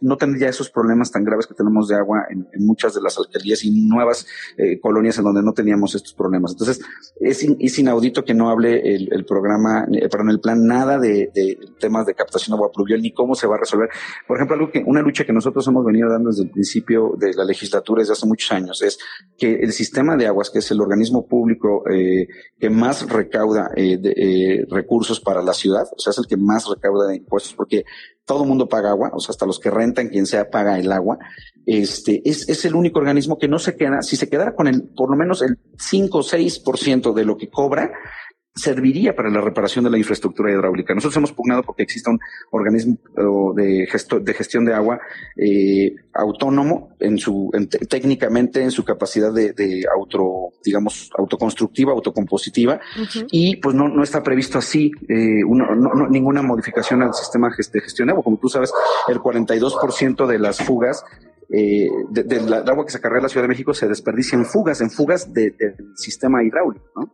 no tendría esos problemas tan graves que tenemos de agua en, muchas de las alcaldías y nuevas eh, colonias en donde no teníamos estos problemas. Entonces, es, es inaudito que no hable el, el programa, eh, perdón, el plan nada de, de, temas de captación de agua pluvial ni cómo se va a resolver. Por ejemplo, algo que, una lucha que nosotros hemos venido dando desde el principio de la ley legislatura desde hace muchos años, es que el sistema de aguas, que es el organismo público eh, que más recauda eh, de, eh, recursos para la ciudad, o sea, es el que más recauda de impuestos, porque todo mundo paga agua, o sea, hasta los que rentan, quien sea, paga el agua. Este, es, es el único organismo que no se queda, si se quedara con el, por lo menos el 5 o 6% de lo que cobra, serviría para la reparación de la infraestructura hidráulica. Nosotros hemos pugnado porque exista un organismo de, de gestión de agua eh, autónomo en su técnicamente en su capacidad de, auto digamos autoconstructiva autocompositiva y pues no no está previsto así eh, ninguna modificación al sistema de gestión de agua como tú sabes el 42% de las fugas eh, del agua que se carga en la Ciudad de México se desperdicia en fugas, en fugas del sistema hidráulico, ¿no?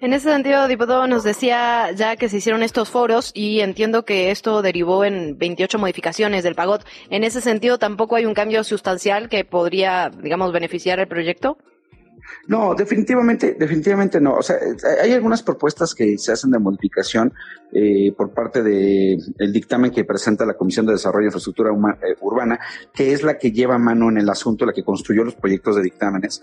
En ese sentido, diputado, nos decía ya que se hicieron estos foros y entiendo que esto derivó en 28 modificaciones del PAGOT. En ese sentido, ¿tampoco hay un cambio sustancial que podría, digamos, beneficiar el proyecto?
No, definitivamente, definitivamente no. O sea, hay algunas propuestas que se hacen de modificación eh, por parte del el dictamen que presenta la Comisión de Desarrollo de Infraestructura eh, Urbana, que es la que lleva mano en el asunto, la que construyó los proyectos de dictámenes.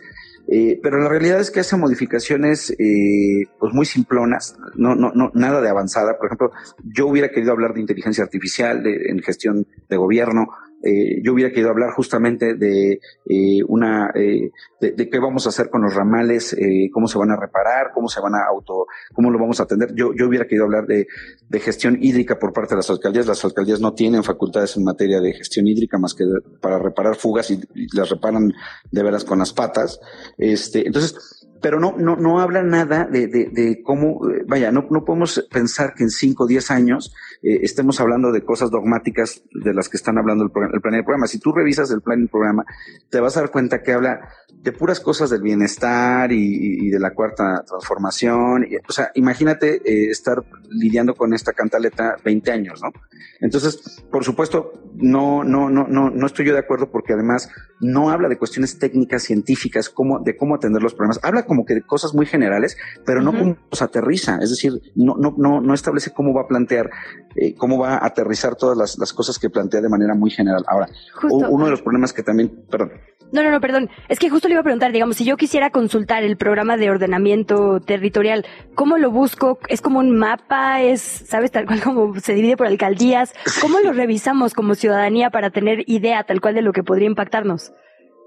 Eh, pero la realidad es que hace modificaciones eh, pues muy simplonas, no, no, no, nada de avanzada. Por ejemplo, yo hubiera querido hablar de inteligencia artificial de, en gestión de gobierno, eh, yo hubiera querido hablar justamente de eh, una eh, de, qué vamos a hacer con los ramales, eh, cómo se van a reparar, cómo se van a auto, cómo lo vamos a atender. Yo, yo hubiera querido hablar de, de gestión hídrica por parte de las alcaldías. Las alcaldías no tienen facultades en materia de gestión hídrica más que para reparar fugas y, y las reparan de veras con las patas. Este, entonces, pero no, no, no habla nada de, de, cómo, eh, vaya, no, no podemos pensar que en 5 o 10 años eh, estemos hablando de cosas dogmáticas de las que están hablando el, el plan y el programa. Si tú revisas el plan y programa, te vas a dar cuenta que habla de puras cosas del bienestar y, y de la cuarta transformación. Y, o sea, imagínate eh, estar lidiando con esta cantaleta 20 años, ¿no? Entonces, por supuesto, no, no, no, no, no estoy yo de acuerdo porque además no habla de cuestiones técnicas, científicas, cómo, de cómo atender los problemas. Habla como que de cosas muy generales, pero no cómo los aterriza. Es decir, no, no, no, no establece cómo va a plantear, eh, cómo va a aterrizar todas las, las, cosas que plantea de manera muy general. Ahora, uno de los problemas que también, perdón,
No, no, no, perdón. Es que justo le iba a preguntar, digamos, si yo quisiera consultar el programa de ordenamiento territorial, ¿cómo lo busco? ¿Es como un mapa? ¿Es, sabes, tal cual como se divide por alcaldías? ¿Cómo lo revisamos como ciudadanía para tener idea tal cual de lo que podría impactarnos?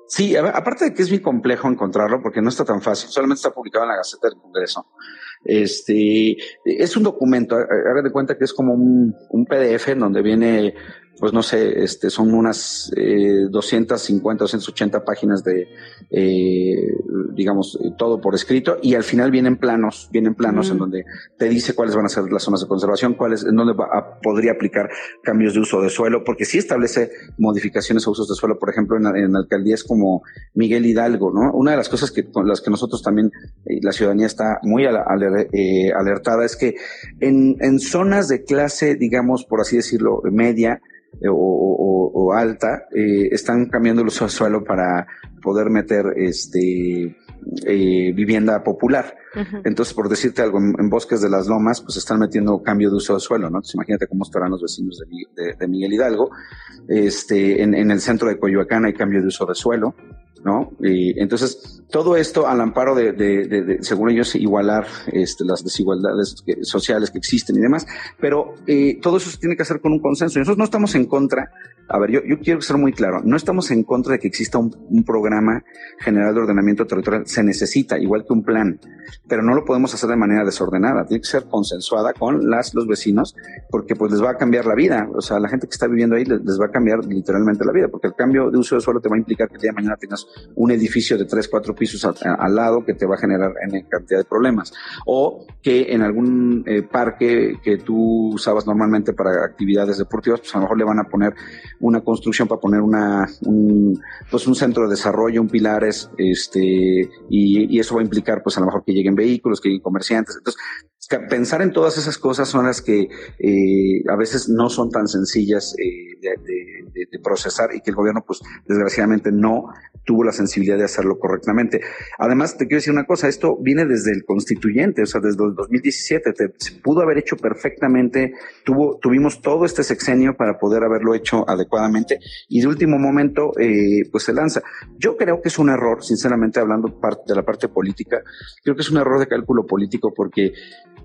Sí, aparte de que es muy complejo encontrarlo porque no está tan fácil, solamente está publicado en la Gaceta del Congreso. Este es un documento, haga de cuenta que es como un, un PDF en donde viene pues no sé, este, son unas eh, 250, 280 páginas de, eh, digamos, todo por escrito y al final vienen planos, vienen planos en donde te dice cuáles van a ser las zonas de conservación, cuáles, en dónde va podría aplicar cambios de uso de suelo, porque sí establece modificaciones a usos de suelo, por ejemplo, en, en alcaldías como Miguel Hidalgo, ¿no? Una de las cosas que, con las que nosotros también, eh, la ciudadanía está muy eh, alertada es que en, en zonas de clase, digamos, por así decirlo, media, eh, o, alta, eh, están cambiando el uso de suelo para poder meter este eh, vivienda popular. Entonces, por decirte algo, en, bosques de las lomas, pues están metiendo cambio de uso de suelo, ¿no? Entonces, imagínate cómo estarán los vecinos de, Miguel Hidalgo. Este, en, en, el centro de Coyoacán hay cambio de uso de suelo. ¿No? Y entonces, todo esto al amparo de, de, según ellos, igualar este, las desigualdades sociales que existen y demás, pero eh, todo eso se tiene que hacer con un consenso. nosotros no estamos en contra, a ver, yo, yo quiero ser muy claro, no estamos en contra de que exista un, un, programa general de ordenamiento territorial, se necesita, igual que un plan, pero no lo podemos hacer de manera desordenada, tiene que ser consensuada con las, los vecinos, porque pues les va a cambiar la vida, o sea, la gente que está viviendo ahí les, les va a cambiar literalmente la vida, porque el cambio de uso de suelo te va a implicar que el día de mañana tengas un edificio de tres, cuatro pisos al lado que te va a generar en cantidad de problemas. O que en algún eh, parque que tú usabas normalmente para actividades deportivas, pues a lo mejor le van a poner una construcción para poner una, un, pues un centro de desarrollo, un pilares, este, y, y eso va a implicar pues a lo mejor que lleguen vehículos, que lleguen comerciantes. Entonces, pensar en todas esas cosas son las que eh, a veces no son tan sencillas eh, de, procesar y que el gobierno, pues desgraciadamente no tuvo la sensibilidad de hacerlo correctamente. Además, te quiero decir una cosa, esto viene desde el constituyente, o sea, desde el 2017, se pudo haber hecho perfectamente, tuvo, tuvimos todo este sexenio para poder haberlo hecho adecuadamente y de último momento, eh, pues se lanza. Yo creo que es un error, sinceramente hablando de la parte política, creo que es un error de cálculo político porque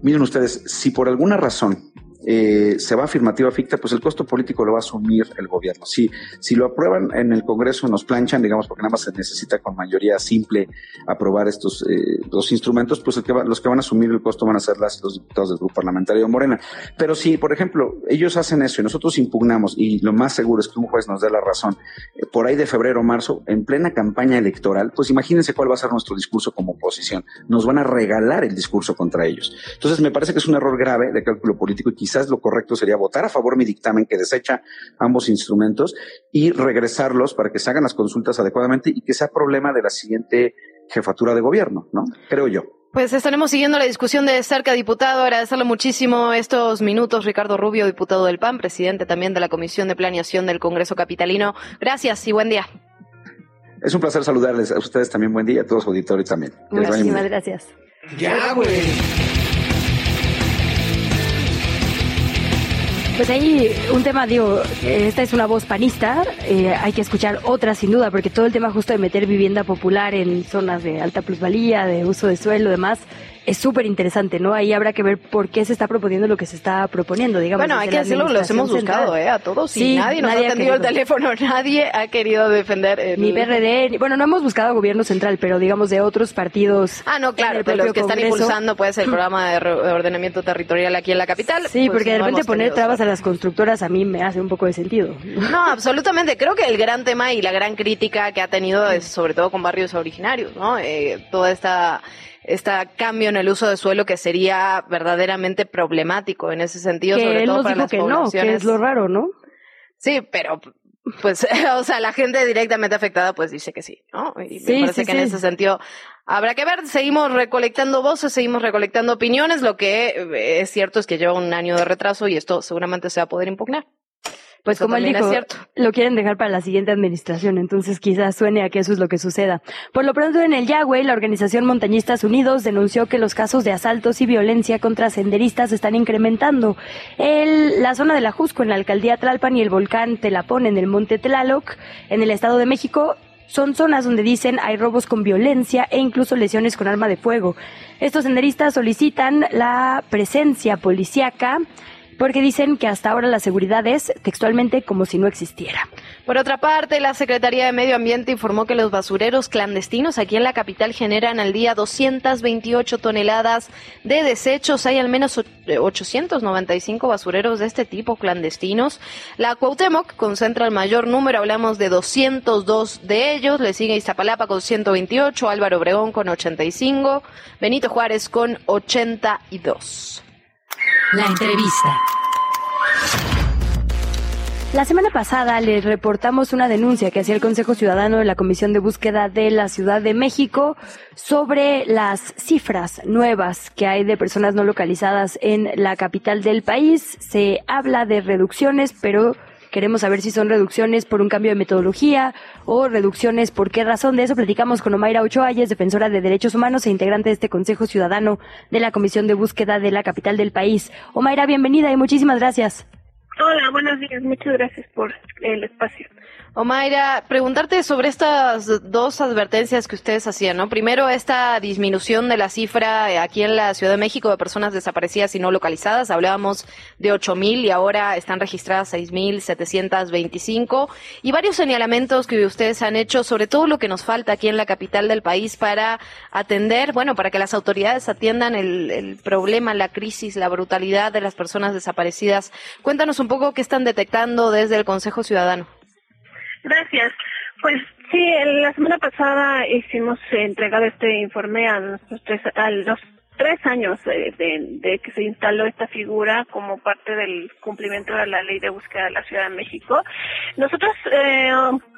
Miren ustedes, si por alguna razón eh, se va afirmativa ficta, pues el costo político lo va a asumir el gobierno. Si, si lo aprueban en el Congreso, nos planchan, digamos, porque nada más se necesita con mayoría simple aprobar estos eh, dos instrumentos, pues el que los que van a asumir el costo van a ser las, los diputados del Grupo Parlamentario Morena. Pero si, por ejemplo, ellos hacen eso y nosotros impugnamos, y lo más seguro es que un juez nos dé la razón, eh, por ahí de febrero o marzo, en plena campaña electoral, pues imagínense cuál va a ser nuestro discurso como oposición. Nos van a regalar el discurso contra ellos. Entonces, me parece que es un error grave de cálculo político y quizás quizás lo correcto sería votar a favor mi dictamen que desecha ambos instrumentos y regresarlos para que se hagan las consultas adecuadamente y que sea problema de la siguiente jefatura de gobierno, ¿no? Creo yo.
Pues estaremos siguiendo la discusión de cerca, diputado. Agradecerle muchísimo estos minutos, Ricardo Rubio, diputado del PAN, presidente también de la Comisión de Planeación del Congreso Capitalino. Gracias y buen día.
Es un placer saludarles a ustedes también. Buen día a todos los auditores también.
Muchísimas gracias.
Ya, güey.
Pues ahí un tema, digo, esta es una voz panista, eh, hay que escuchar otra sin duda, porque todo el tema justo de meter vivienda popular en zonas de alta plusvalía, de uso de suelo, demás, es súper interesante, ¿no? Ahí habrá que ver por qué se está proponiendo lo que se está proponiendo, digamos.
Bueno, hay que decirlo, los hemos buscado, ¿eh? A todos sí, nadie nos ha atendido el teléfono, nadie ha querido defender. El...
Ni PRD, bueno, no hemos buscado gobierno central, pero digamos de otros partidos.
Ah, no, claro, de los que están impulsando, pues, el programa de, ordenamiento territorial aquí en la capital.
Sí,
pues,
porque de repente poner trabas a las constructoras a mí me hace un poco de sentido.
No, absolutamente. Creo que el gran tema y la gran crítica que ha tenido es sobre todo con barrios originarios, ¿no? Eh, toda esta este cambio en el uso de suelo que sería verdaderamente problemático en ese sentido, sobre todo para las
que
no,
que es lo raro, ¿no?
Sí, pero pues, o sea, la gente directamente afectada pues dice que sí, ¿no? Y me parece que en ese sentido habrá que ver, seguimos recolectando voces, seguimos recolectando opiniones, lo que eh, es cierto es que lleva un año de retraso y esto seguramente se va a poder impugnar.
Pues como él dijo, lo quieren dejar para la siguiente administración, entonces quizás suene a que eso es lo que suceda. Por lo pronto en el Yagüe, la organización Montañistas Unidos denunció que los casos de asaltos y violencia contra senderistas están incrementando. El, la zona de la Jusco en la alcaldía Tlalpan y el volcán Telapón en el monte Tlaloc, en el Estado de México, son zonas donde dicen hay robos con violencia e incluso lesiones con arma de fuego. Estos senderistas solicitan la presencia policíaca porque dicen que hasta ahora la seguridad es textualmente como si no existiera.
Por otra parte, la Secretaría de Medio Ambiente informó que los basureros clandestinos aquí en la capital generan al día 228 toneladas de desechos. Hay al menos 895 basureros de este tipo clandestinos. La Cuauhtémoc concentra el mayor número, hablamos de 202 de ellos. Le sigue Iztapalapa con 128, Álvaro Obregón con 85, Benito Juárez con 82.
La entrevista.
La semana pasada le reportamos una denuncia que hacía el Consejo Ciudadano de la Comisión de Búsqueda de la Ciudad de México sobre las cifras nuevas que hay de personas no localizadas en la capital del país. Se habla de reducciones, pero Queremos saber si son reducciones por un cambio de metodología o reducciones por qué razón. De eso platicamos con Omaira Ochoa, defensora de derechos humanos e integrante de este Consejo Ciudadano de la Comisión de Búsqueda de la capital del país. Omaira, bienvenida y muchísimas gracias.
Hola, buenos días. Muchas gracias por el espacio.
Omaira, preguntarte sobre estas dos advertencias que ustedes hacían, ¿no? Primero, esta disminución de la cifra eh, aquí en la Ciudad de México de personas desaparecidas y no localizadas. Hablábamos de 8.000 y ahora están registradas 6.725. Y varios señalamientos que ustedes han hecho sobre todo lo que nos falta aquí en la capital del país para atender, bueno, para que las autoridades atiendan el, el problema, la crisis, la brutalidad de las personas desaparecidas. Cuéntanos un poco qué están detectando desde el Consejo Ciudadano.
Gracias. Pues sí, la semana pasada hicimos entrega de este informe a, nuestros a los tres años de, que se instaló esta figura como parte del cumplimiento de la ley de búsqueda de la Ciudad de México. Nosotros eh,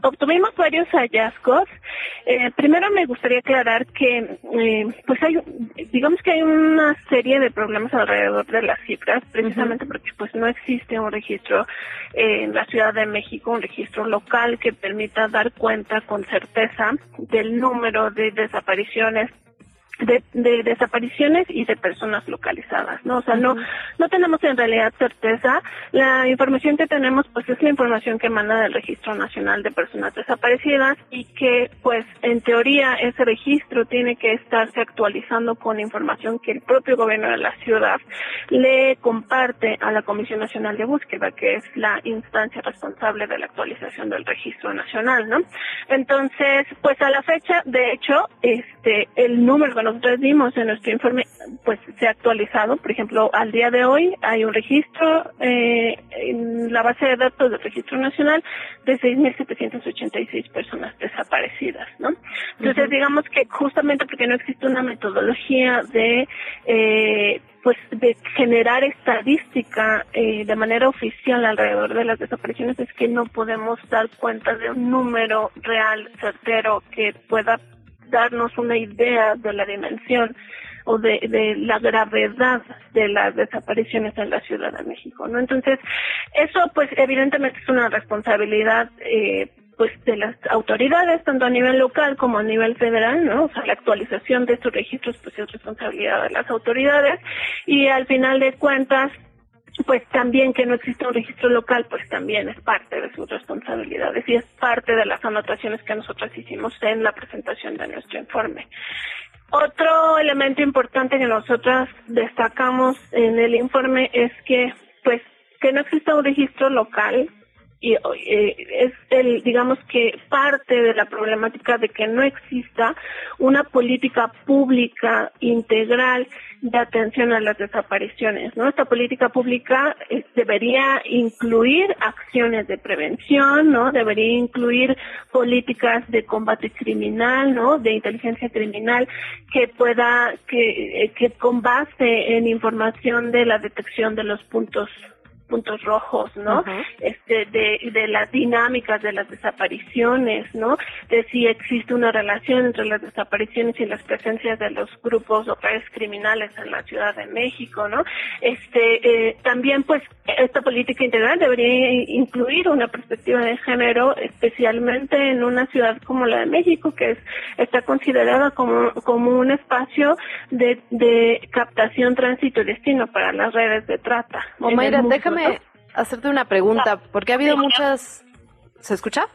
obtuvimos varios hallazgos. Eh, primero me gustaría aclarar que, eh, pues hay, digamos que hay una serie de problemas alrededor de las cifras, precisamente porque pues no existe un registro en la Ciudad de México, un registro local que permita dar cuenta con certeza del número de desapariciones de, de, desapariciones y de personas localizadas, ¿no? O sea, no, no tenemos en realidad certeza. La información que tenemos, pues, es la información que emana del Registro Nacional de Personas Desaparecidas y que, pues, en teoría, ese registro tiene que estarse actualizando con información que el propio gobierno de la ciudad le comparte a la Comisión Nacional de Búsqueda, que es la instancia responsable de la actualización del Registro Nacional, ¿no? Entonces, pues, a la fecha, de hecho, este, el número nosotros vimos en nuestro informe, pues se ha actualizado. Por ejemplo, al día de hoy hay un registro eh, en la base de datos del Registro Nacional de 6.786 personas desaparecidas, ¿no? Entonces, digamos que justamente porque no existe una metodología de eh, pues de generar estadística eh, de manera oficial alrededor de las desapariciones es que no podemos dar cuenta de un número real certero que pueda darnos una idea de la dimensión o de, la gravedad de las desapariciones en la Ciudad de México, ¿no? Entonces, eso pues evidentemente es una responsabilidad eh, pues de las autoridades, tanto a nivel local como a nivel federal, ¿no? O sea, la actualización de estos registros pues es responsabilidad de las autoridades y al final de cuentas pues también que no exista un registro local, pues también es parte de sus responsabilidades y es parte de las anotaciones que nosotros hicimos en la presentación de nuestro informe. Otro elemento importante que nosotros destacamos en el informe es que, pues, que no exista un registro local y eh, es el digamos que parte de la problemática de que no exista una política pública integral de atención a las desapariciones no esta política pública eh, debería incluir acciones de prevención no debería incluir políticas de combate criminal no de inteligencia criminal que pueda que eh, que con base en información de la detección de los puntos puntos rojos, ¿no? Este, de, de las dinámicas de las desapariciones, ¿no? De si existe una relación entre las desapariciones y las presencias de los grupos o redes criminales en la Ciudad de México, ¿no? Este, eh, también, pues, esta política integral debería incluir una perspectiva de género, especialmente en una ciudad como la de México, que es, está considerada como, como un espacio de, de captación, tránsito y destino para las redes de trata.
Omaira, déjame hacerte una pregunta, porque ha habido muchas... ¿Se escucha?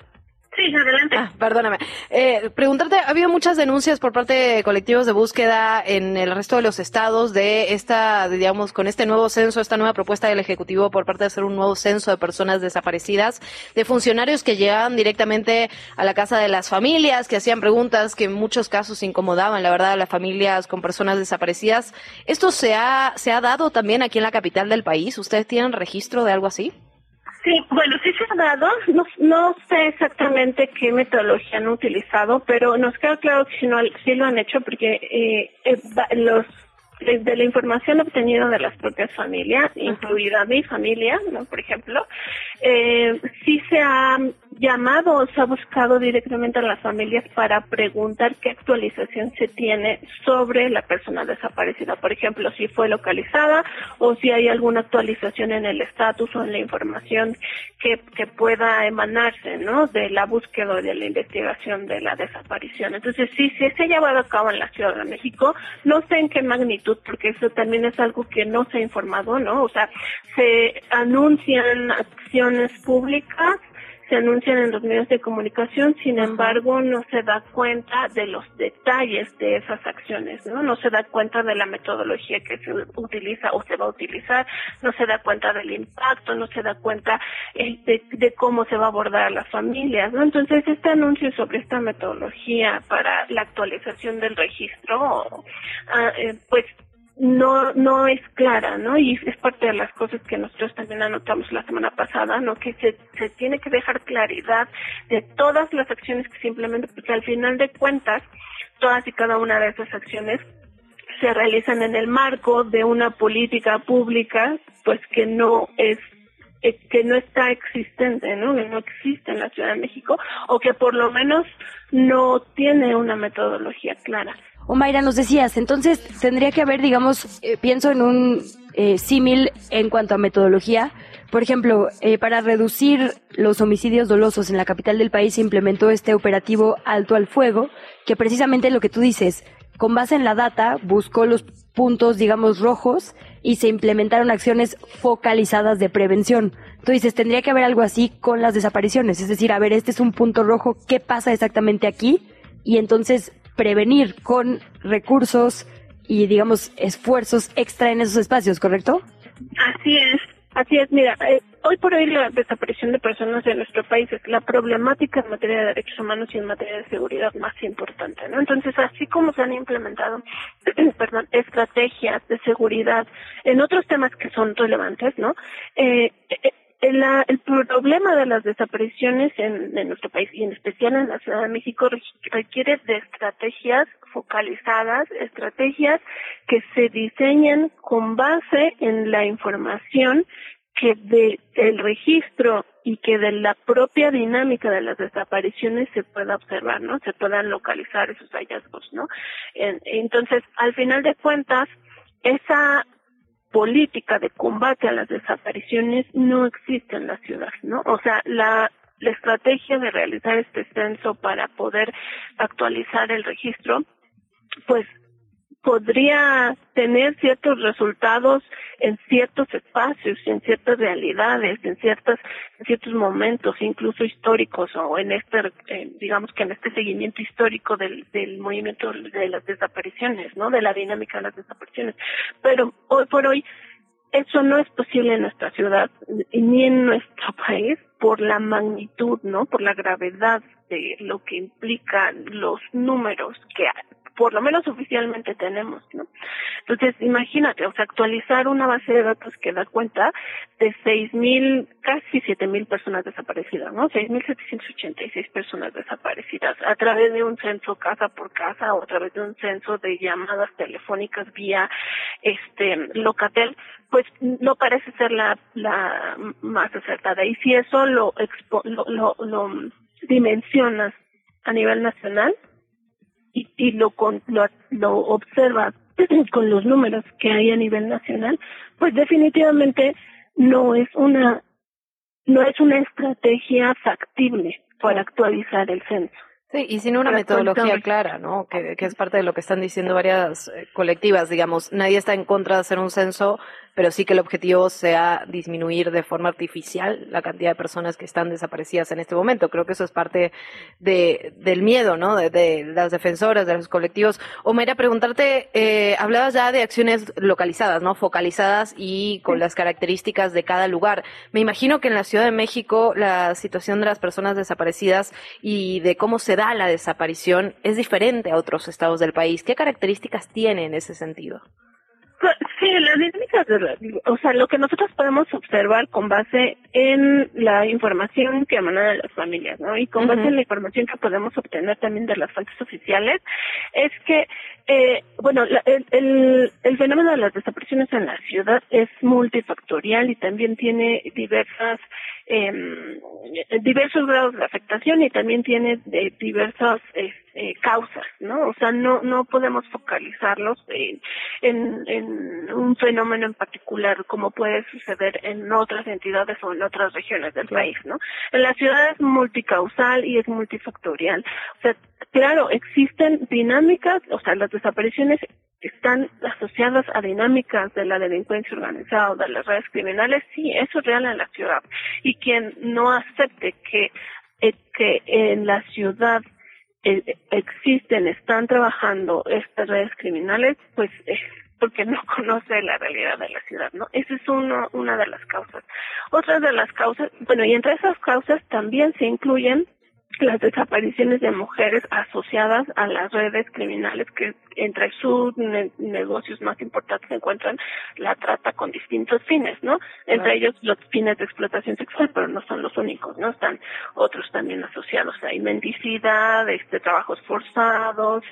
Sí, adelante.
Ah, perdóname. Eh, preguntarte, ha habido muchas denuncias por parte de colectivos de búsqueda en el resto de los estados de esta, digamos, con este nuevo censo, esta nueva propuesta del Ejecutivo por parte de hacer un nuevo censo de personas desaparecidas, de funcionarios que llegaban directamente a la casa de las familias, que hacían preguntas que en muchos casos incomodaban, la verdad, a las familias con personas desaparecidas. ¿Esto se ha, se ha dado también aquí en la capital del país? ¿Ustedes tienen registro de algo así?
Sí, bueno, sí se ha dado. No, no sé exactamente qué metodología han utilizado, pero nos queda claro que sí, no, sí lo han hecho porque eh, eh, los de la información obtenida de las propias familias, incluida mi familia, ¿no? por ejemplo, eh, sí se ha llamado o se ha buscado directamente a las familias para preguntar qué actualización se tiene sobre la persona desaparecida. Por ejemplo, si fue localizada o si hay alguna actualización en el estatus o en la información que, que pueda emanarse ¿no? de la búsqueda o de la investigación de la desaparición. Entonces, sí, sí se ha llevado a cabo en la Ciudad de México. No sé en qué magnitud porque eso también es algo que no se ha informado, ¿no? O sea, se anuncian acciones públicas se anuncian en los medios de comunicación, sin embargo, no se da cuenta de los detalles de esas acciones, ¿no? No se da cuenta de la metodología que se utiliza o se va a utilizar, no se da cuenta del impacto, no se da cuenta eh, de, cómo se va a abordar a las familias, ¿no? Entonces, este anuncio sobre esta metodología para la actualización del registro, ah, eh, pues no no es clara, ¿no? Y es parte de las cosas que nosotros también anotamos la semana pasada, ¿no? Que se, se tiene que dejar claridad de todas las acciones que simplemente, porque al final de cuentas, todas y cada una de esas acciones se realizan en el marco de una política pública, pues que no es eh, que no está existente, ¿no? Que no existe en la Ciudad de México o que por lo menos no tiene una metodología clara.
O Mayra, nos decías, entonces tendría que haber, digamos, eh, pienso en un eh, símil en cuanto a metodología. Por ejemplo, eh, para reducir los homicidios dolosos en la capital del país se implementó este operativo Alto al Fuego, que precisamente lo que tú dices, con base en la data, buscó los puntos, digamos, rojos y se implementaron acciones focalizadas de prevención. Tú dices, tendría que haber algo así con las desapariciones, es decir, a ver, este es un punto rojo, ¿qué pasa exactamente aquí? Y entonces prevenir con recursos y, digamos, esfuerzos extra en esos espacios, ¿correcto?
Así es, así es. Mira, eh, hoy por hoy la desaparición de personas en nuestro país es la problemática en materia de derechos humanos y en materia de seguridad más importante, ¿no? Entonces, así como se han implementado, estrategias de seguridad en otros temas que son relevantes, ¿no? Eh, eh el, problema de las desapariciones en, nuestro país y en especial en la Ciudad de México requiere de estrategias focalizadas, estrategias que se diseñen con base en la información que de, del registro y que de la propia dinámica de las desapariciones se pueda observar, ¿no? Se puedan localizar esos hallazgos, ¿no? Entonces, al final de cuentas, esa política de combate a las desapariciones no existe en la ciudad, ¿no? O sea, la, la estrategia de realizar este censo para poder actualizar el registro, pues podría tener ciertos resultados en ciertos espacios, en ciertas realidades, en ciertas, en ciertos momentos, incluso históricos, o en este, eh, digamos que en este seguimiento histórico del, del movimiento de las desapariciones, ¿no? De la dinámica de las desapariciones. Pero hoy por hoy, eso no es posible en nuestra ciudad ni en nuestro país por la magnitud, ¿no? Por la gravedad de lo que implican los números que por lo menos oficialmente tenemos, ¿no? Entonces, imagínate, o sea, actualizar una base de datos que da cuenta de seis mil, casi siete mil personas desaparecidas, ¿no? Seis mil setecientos ochenta y seis personas desaparecidas a través de un censo casa por casa o a través de un censo de llamadas telefónicas vía, este, Locatel, pues no parece ser la, la más acertada. Y si eso lo, expo, lo, lo, lo dimensionas a nivel nacional, y, y lo, lo, lo observa con los números que hay a nivel nacional, pues definitivamente no es una no es una estrategia factible para actualizar el censo.
Sí, y sin una metodología clara, ¿no? Que, que, es parte de lo que están diciendo varias eh, colectivas, digamos. Nadie está en contra de hacer un censo pero sí que el objetivo sea disminuir de forma artificial la cantidad de personas que están desaparecidas en este momento. Creo que eso es parte de, del miedo, ¿no? De, las defensoras, de los colectivos. Omeira, preguntarte, eh, hablabas ya de acciones localizadas, ¿no? Focalizadas y con las características de cada lugar. Me imagino que en la Ciudad de México la situación de las personas desaparecidas y de cómo se da la desaparición es diferente a otros estados del país. ¿Qué características tiene en ese sentido?
Sí, las dinámicas, de o sea, lo que nosotros podemos observar con base en la información que emana de las familias, ¿no? Y con base en la información que podemos obtener también de las fuentes oficiales, es que, eh, bueno, el, el, el fenómeno de las desapariciones en la ciudad es multifactorial y también tiene diversas eh, diversos grados de afectación y también tiene de diversas este, causas, ¿no? O sea, no no podemos focalizarlos en, en, en, un fenómeno en particular como puede suceder en otras entidades o en otras regiones del país, ¿no? En la ciudad es multicausal y es multifactorial. O sea, claro, existen dinámicas, o sea, las desapariciones están asociadas a dinámicas de la delincuencia organizada o de las redes criminales, sí, eso es real en la ciudad. Y quien no acepte que, eh, que en la ciudad eh, existen, están trabajando estas redes criminales, pues es porque no conoce la realidad de la ciudad, ¿no? Esa es uno, una de las causas. Otra de las causas, bueno, y entre esas causas también se incluyen las desapariciones de mujeres asociadas a las redes criminales que entre sus negocios más importantes se encuentran la trata con distintos fines, ¿no? Entre ellos los fines de explotación sexual, pero no son los únicos, ¿no? Están otros también asociados. Hay mendicidad, este, trabajos forzados,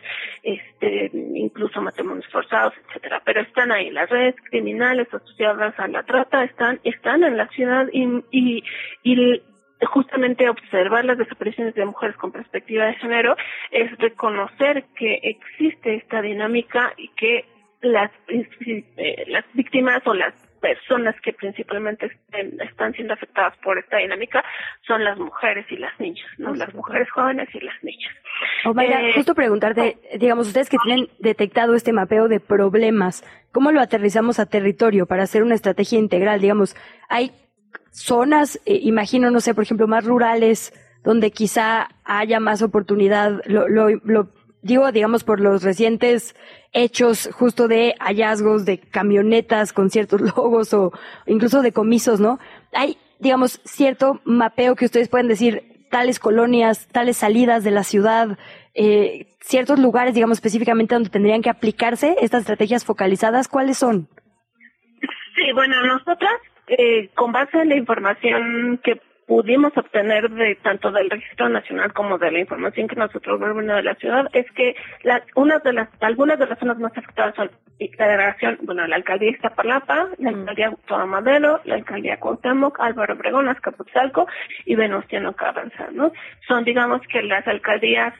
este, incluso matrimonios forzados, etcétera. Pero están ahí. Las redes criminales asociadas a la trata están, están en la ciudad y, y, y justamente observar las desapariciones de mujeres con perspectiva de género es reconocer que existe esta dinámica y que las, eh, las víctimas o las personas que principalmente están siendo afectadas por esta dinámica son las mujeres y las niñas, ¿no? Las mujeres jóvenes y las niñas.
O eh, justo preguntarte, digamos, ustedes que tienen detectado este mapeo de problemas, ¿cómo lo aterrizamos a territorio para hacer una estrategia integral? Digamos, hay zonas, eh, imagino, no sé, por ejemplo, más rurales, donde quizá haya más oportunidad, lo, lo, digo, digamos, por los recientes hechos justo de hallazgos de camionetas con ciertos logos o incluso de comisos, ¿no? Hay, digamos, cierto mapeo que ustedes pueden decir, tales colonias, tales salidas de la ciudad, eh, ciertos lugares, digamos, específicamente donde tendrían que aplicarse estas estrategias focalizadas, ¿cuáles son?
Sí, bueno, nosotras eh, con base en la información que pudimos obtener de tanto del registro nacional como de la información que nosotros vemos de la ciudad es que la, una de las algunas de las zonas más afectadas son la delegación, bueno, la alcaldía Iztapalapa, la alcaldía Gustavo Madero, la alcaldía Cuauhtémoc, Álvaro Obregón, Azcapotzalco y Venustiano Carranza, ¿no? Son digamos que las alcaldías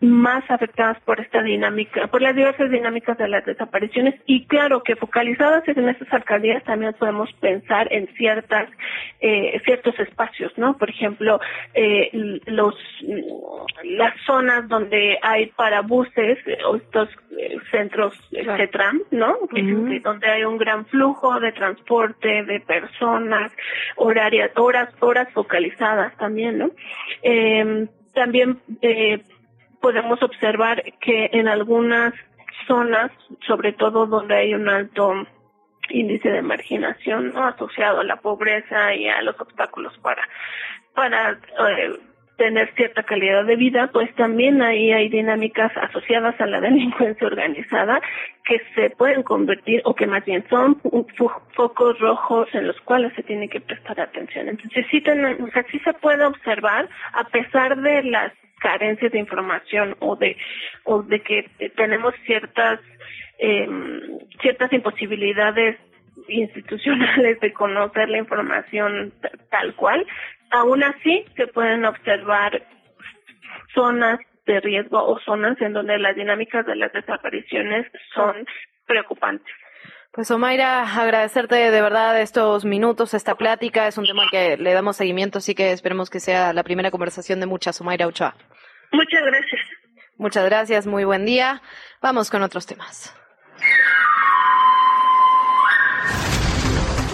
más afectadas por esta dinámica, por las diversas dinámicas de las desapariciones y claro que focalizadas en estas alcaldías también podemos pensar en ciertas eh, ciertos espacios, ¿no? Por ejemplo, eh, los las zonas donde hay parabuses o estos eh, centros CETRAM, ¿no? Donde hay un gran flujo de transporte de personas, horarias, horas horas focalizadas también, ¿no? Eh, también eh, podemos observar que en algunas zonas, sobre todo donde hay un alto índice de marginación ¿no? asociado a la pobreza y a los obstáculos para para eh, tener cierta calidad de vida, pues también ahí hay dinámicas asociadas a la delincuencia organizada que se pueden convertir o que más bien son focos rojos en los cuales se tiene que prestar atención. Entonces sí, tenemos, o sea, sí se puede observar a pesar de las carencias de información o de o de que tenemos ciertas eh, ciertas imposibilidades institucionales de conocer la información tal cual, aún así se pueden observar zonas de riesgo o zonas en donde las dinámicas de las desapariciones son preocupantes.
Pues Omaira, agradecerte de verdad estos minutos, esta plática. Es un tema que le damos seguimiento, así que esperemos que sea la primera conversación de muchas, Omaira Ochoa.
Muchas gracias.
Muchas gracias, muy buen día. Vamos con otros temas.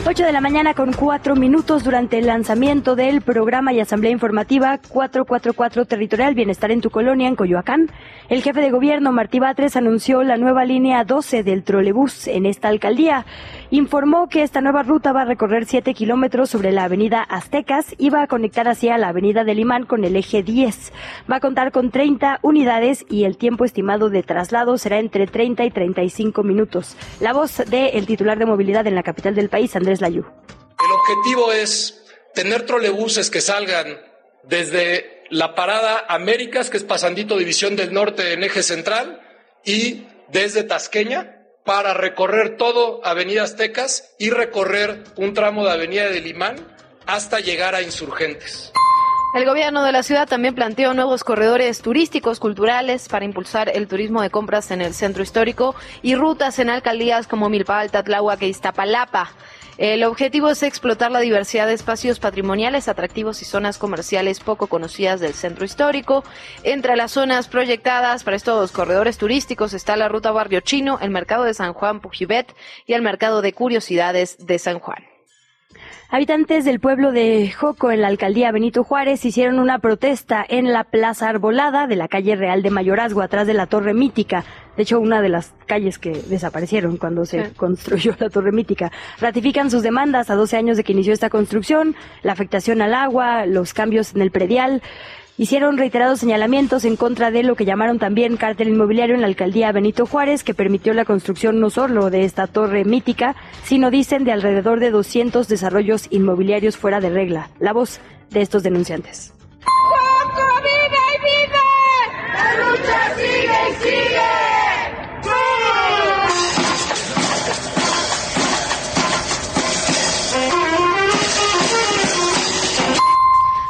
8 de la mañana con 4 minutos durante el lanzamiento del programa y asamblea informativa 444 Territorial Bienestar en tu Colonia en Coyoacán. El jefe de gobierno Martí Batres anunció la nueva línea 12 del trolebús en esta alcaldía. Informó que esta nueva ruta va a recorrer 7 kilómetros sobre la avenida Aztecas y va a conectar hacia la avenida del Imán con el eje 10. Va a contar con 30 unidades y el tiempo estimado de traslado será entre 30 y 35 minutos. La voz del titular de movilidad en la capital del país, Andrés
el objetivo es tener trolebuses que salgan desde la parada Américas, que es pasandito División del Norte en eje central, y desde Tasqueña para recorrer todo Avenida Aztecas y recorrer un tramo de Avenida del Limán hasta llegar a Insurgentes.
El gobierno de la ciudad también planteó nuevos corredores turísticos, culturales, para impulsar el turismo de compras en el centro histórico y rutas en alcaldías como Milpalta, Tláhuac e Iztapalapa. El objetivo es explotar la diversidad de espacios patrimoniales atractivos y zonas comerciales poco conocidas del centro histórico. Entre las zonas proyectadas para estos corredores turísticos está la ruta Barrio Chino, el mercado de San Juan Pujibet y el mercado de curiosidades de San Juan.
Habitantes del pueblo de Joco, en la alcaldía Benito Juárez, hicieron una protesta en la Plaza Arbolada de la calle Real de Mayorazgo, atrás de la Torre Mítica. De hecho, una de las calles que desaparecieron cuando se construyó la Torre Mítica. Ratifican sus demandas a 12 años de que inició esta construcción, la afectación al agua, los cambios en el predial hicieron reiterados señalamientos en contra de lo que llamaron también cártel inmobiliario en la alcaldía Benito Juárez, que permitió la construcción no solo de esta torre mítica, sino dicen de alrededor de 200 desarrollos inmobiliarios fuera de regla. La voz de estos denunciantes.
vive y vive! ¡La lucha sigue y sigue!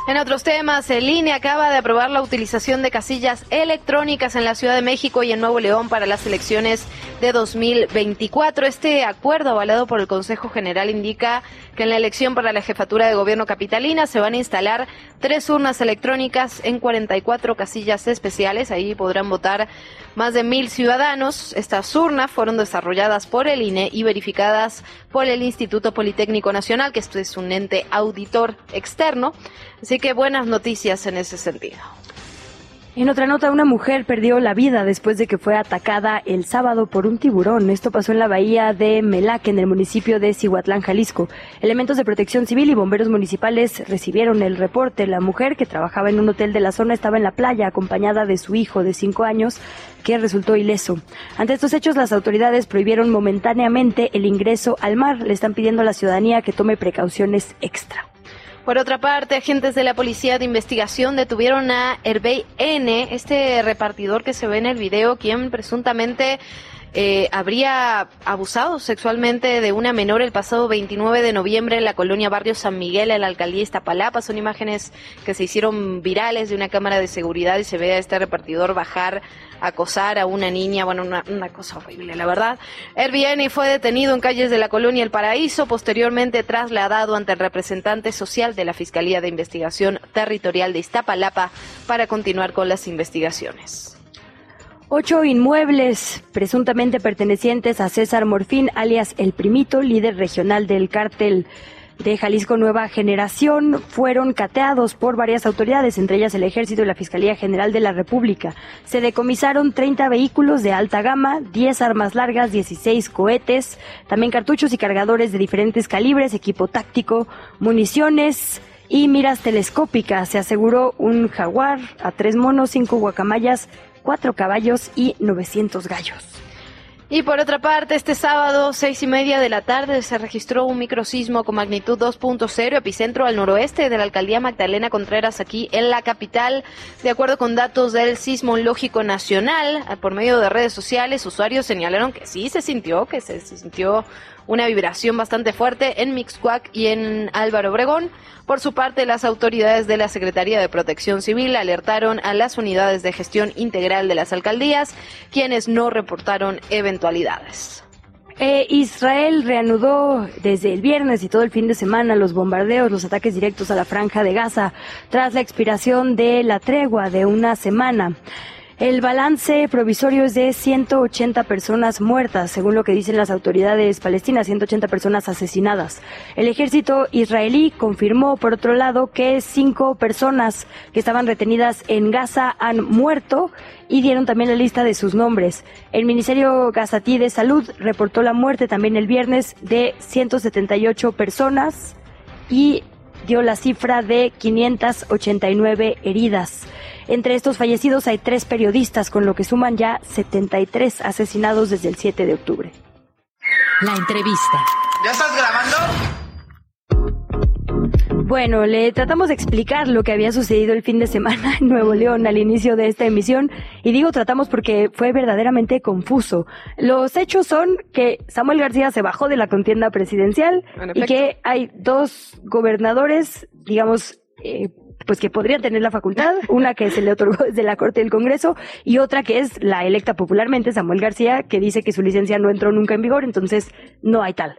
En otros temas, el INE acaba de aprobar la utilización de casillas electrónicas en la Ciudad de México y en Nuevo León para las elecciones de 2024. Este acuerdo avalado por el Consejo General indica que en la elección para la jefatura de gobierno capitalina se van a instalar tres urnas electrónicas en 44 casillas especiales. Ahí podrán votar más de mil ciudadanos. Estas urnas fueron desarrolladas por el INE y verificadas por el Instituto Politécnico Nacional, que esto es un ente auditor externo. Que buenas noticias en ese sentido.
En otra nota, una mujer perdió la vida después de que fue atacada el sábado por un tiburón. Esto pasó en la bahía de Melaque, en el municipio de Cihuatlán, Jalisco. Elementos de protección civil y bomberos municipales recibieron el reporte. La mujer, que trabajaba en un hotel de la zona, estaba en la playa acompañada de su hijo de cinco años, que resultó ileso. Ante estos hechos, las autoridades prohibieron momentáneamente el ingreso al mar. Le están pidiendo a la ciudadanía que tome precauciones extra.
Por otra parte, agentes de la Policía de Investigación detuvieron a Hervey N., este repartidor que se ve en el video, quien presuntamente eh, habría abusado sexualmente de una menor el pasado 29 de noviembre en la colonia Barrio San Miguel, en la alcaldía Iztapalapa. Son imágenes que se hicieron virales de una cámara de seguridad y se ve a este repartidor bajar, acosar a una niña. Bueno, una, cosa horrible, la verdad. Airbnb fue detenido en calles de la colonia El Paraíso, posteriormente trasladado ante el representante social de la Fiscalía de Investigación Territorial de Iztapalapa para continuar con las investigaciones.
Ocho inmuebles presuntamente pertenecientes a César Morfín, alias El Primito, líder regional del cártel de Jalisco Nueva Generación, fueron cateados por varias autoridades, entre ellas el Ejército y la Fiscalía General de la República. Se decomisaron 30 vehículos de alta gama, 10 armas largas, 16 cohetes, también cartuchos y cargadores de diferentes calibres, equipo táctico, municiones, y miras telescópicas. Se aseguró un jaguar a tres monos, cinco guacamayas, cuatro caballos y 900 gallos.
Y por otra parte, este sábado, seis y media de la tarde, se registró un microsismo con magnitud 2.0, epicentro al noroeste de la alcaldía Magdalena Contreras, aquí en la capital. De acuerdo con datos del Sismológico Nacional, por medio de redes sociales, usuarios señalaron que sí se sintió, que se sintió una vibración bastante fuerte en Mixcuac y en Álvaro Obregón. Por su parte, las autoridades de la Secretaría de Protección Civil alertaron a las unidades de gestión integral de las alcaldías, quienes no reportaron eventualidades.
Eh, Israel reanudó desde el viernes y todo el fin de semana los bombardeos, los ataques directos a la franja de Gaza, tras la expiración de la tregua de una semana. El balance provisorio es de 180 personas muertas, según lo que dicen las autoridades palestinas, 180 personas asesinadas. El ejército israelí confirmó, por otro lado, que cinco personas que estaban retenidas en Gaza han muerto y dieron también la lista de sus nombres. El Ministerio Gazatí de Salud reportó la muerte también el viernes de 178 personas y dio la cifra de 589 heridas. Entre estos fallecidos hay tres periodistas, con lo que suman ya 73 asesinados desde el 7 de octubre.
La entrevista.
¿Ya estás grabando?
Bueno, le tratamos de explicar lo que había sucedido el fin de semana en Nuevo León al inicio de esta emisión y digo tratamos porque fue verdaderamente confuso. Los hechos son que Samuel García se bajó de la contienda presidencial y que hay dos gobernadores, digamos, eh, pues que podrían tener la facultad, una que se le otorgó desde la Corte del Congreso y otra que es la electa popularmente, Samuel García, que dice que su licencia no entró nunca en vigor, entonces no hay tal.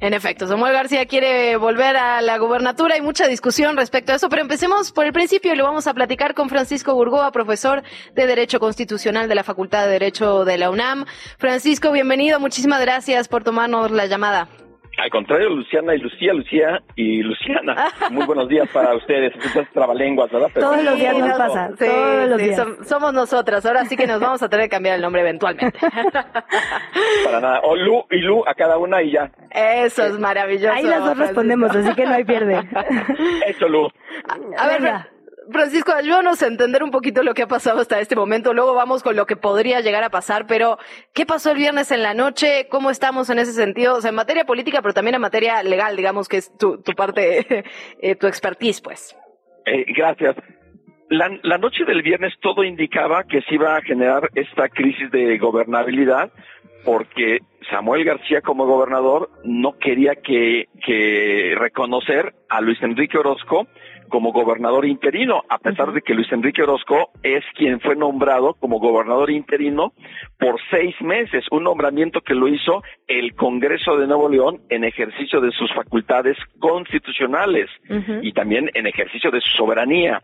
En efecto, Samuel García quiere volver a la gubernatura. Hay mucha discusión respecto a eso, pero empecemos por el principio y lo vamos a platicar con Francisco Burgoa, profesor de Derecho Constitucional de la Facultad de Derecho de la UNAM. Francisco, bienvenido. Muchísimas gracias por tomarnos la llamada.
Al contrario, Luciana y Lucía, Lucía y Luciana. Muy buenos días para ustedes. Trabalenguas, ¿verdad?
todos los días nos pasa. todos los días.
somos nosotras. Ahora sí que nos vamos a tener que cambiar el nombre eventualmente.
para nada. O Lu y Lu a cada una y ya.
Eso es maravilloso.
Ahí las dos respondemos, así que no hay pierde.
Eso, Lu.
A, ver, Francisco, ayúdanos a entender un poquito lo que ha pasado hasta este momento. Luego vamos con lo que podría llegar a pasar, pero ¿qué pasó el viernes en la noche? ¿Cómo estamos en ese sentido? O sea, en materia política, pero también en materia legal, digamos que es tu, tu parte, eh, tu expertise, pues.
Eh, gracias. La, la noche del viernes todo indicaba que se iba a generar esta crisis de gobernabilidad porque Samuel García como gobernador no quería que, que reconocer a Luis Enrique Orozco como gobernador interino, a pesar de que Luis Enrique Orozco es quien fue nombrado como gobernador interino por seis meses, un nombramiento que lo hizo el Congreso de Nuevo León en ejercicio de sus facultades constitucionales y también en ejercicio de su soberanía.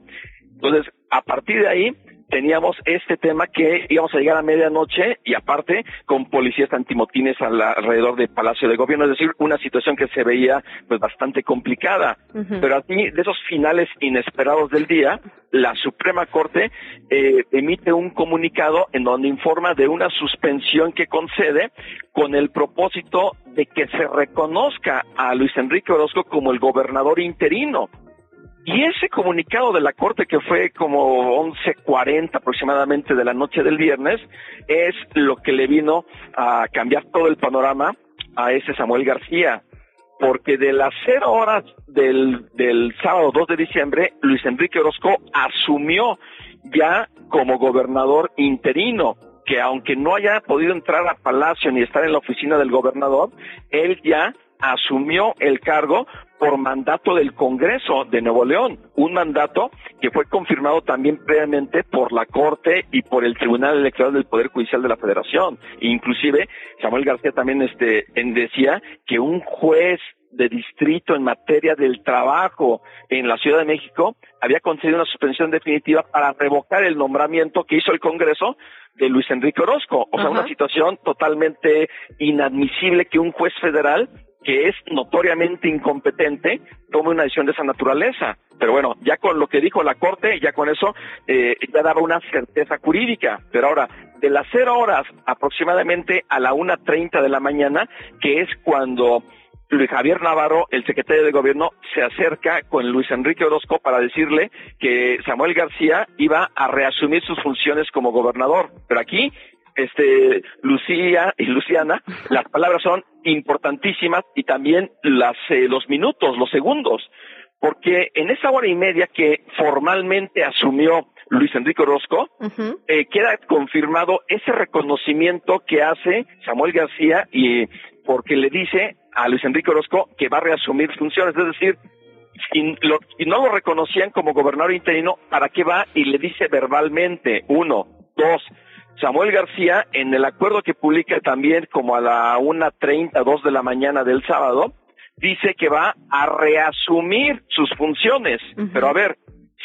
Entonces, a partir de ahí, teníamos este tema que íbamos a llegar a medianoche y aparte con policías antimotines alrededor del Palacio de Gobierno, es decir, una situación que se veía pues bastante complicada. Pero así, de esos finales inesperados del día, la Suprema Corte eh, emite un comunicado en donde informa de una suspensión que concede con el propósito de que se reconozca a Luis Enrique Orozco como el gobernador interino. Y ese comunicado de la Corte, que fue como 11.40 aproximadamente de la noche del viernes, es lo que le vino a cambiar todo el panorama a ese Samuel García. Porque de las cero horas del, del sábado 2 de diciembre, Luis Enrique Orozco asumió ya como gobernador interino que aunque no haya podido entrar a Palacio ni estar en la oficina del gobernador, él ya asumió el cargo por mandato del Congreso de Nuevo León, un mandato que fue confirmado también previamente por la Corte y por el Tribunal Electoral del Poder Judicial de la Federación. Inclusive Samuel García también este decía que un juez de distrito en materia del trabajo en la Ciudad de México había concedido una suspensión definitiva para revocar el nombramiento que hizo el Congreso de Luis Enrique Orozco. O sea, una situación totalmente inadmisible que un juez federal que es notoriamente incompetente tome una decisión de esa naturaleza. Pero bueno, ya con lo que dijo la Corte, ya con eso eh, ya daba una certeza jurídica. Pero ahora, de las cero horas aproximadamente a la una treinta de la mañana, que es cuando Luis Javier Navarro, el secretario de gobierno, se acerca con Luis Enrique Orozco para decirle que Samuel García iba a reasumir sus funciones como gobernador. Pero aquí este, Lucía y Luciana, las palabras son importantísimas y también las, eh, los minutos, los segundos, porque en esa hora y media que formalmente asumió Luis Enrique Orozco, eh, queda confirmado ese reconocimiento que hace Samuel García y porque le dice a Luis Enrique Orozco que va a reasumir funciones, es decir, si no lo reconocían como gobernador interino, ¿para qué va? Y le dice verbalmente, uno, dos, Samuel García, en el acuerdo que publica también como a la una treinta, dos de la mañana del sábado, dice que va a reasumir sus funciones. Pero a ver,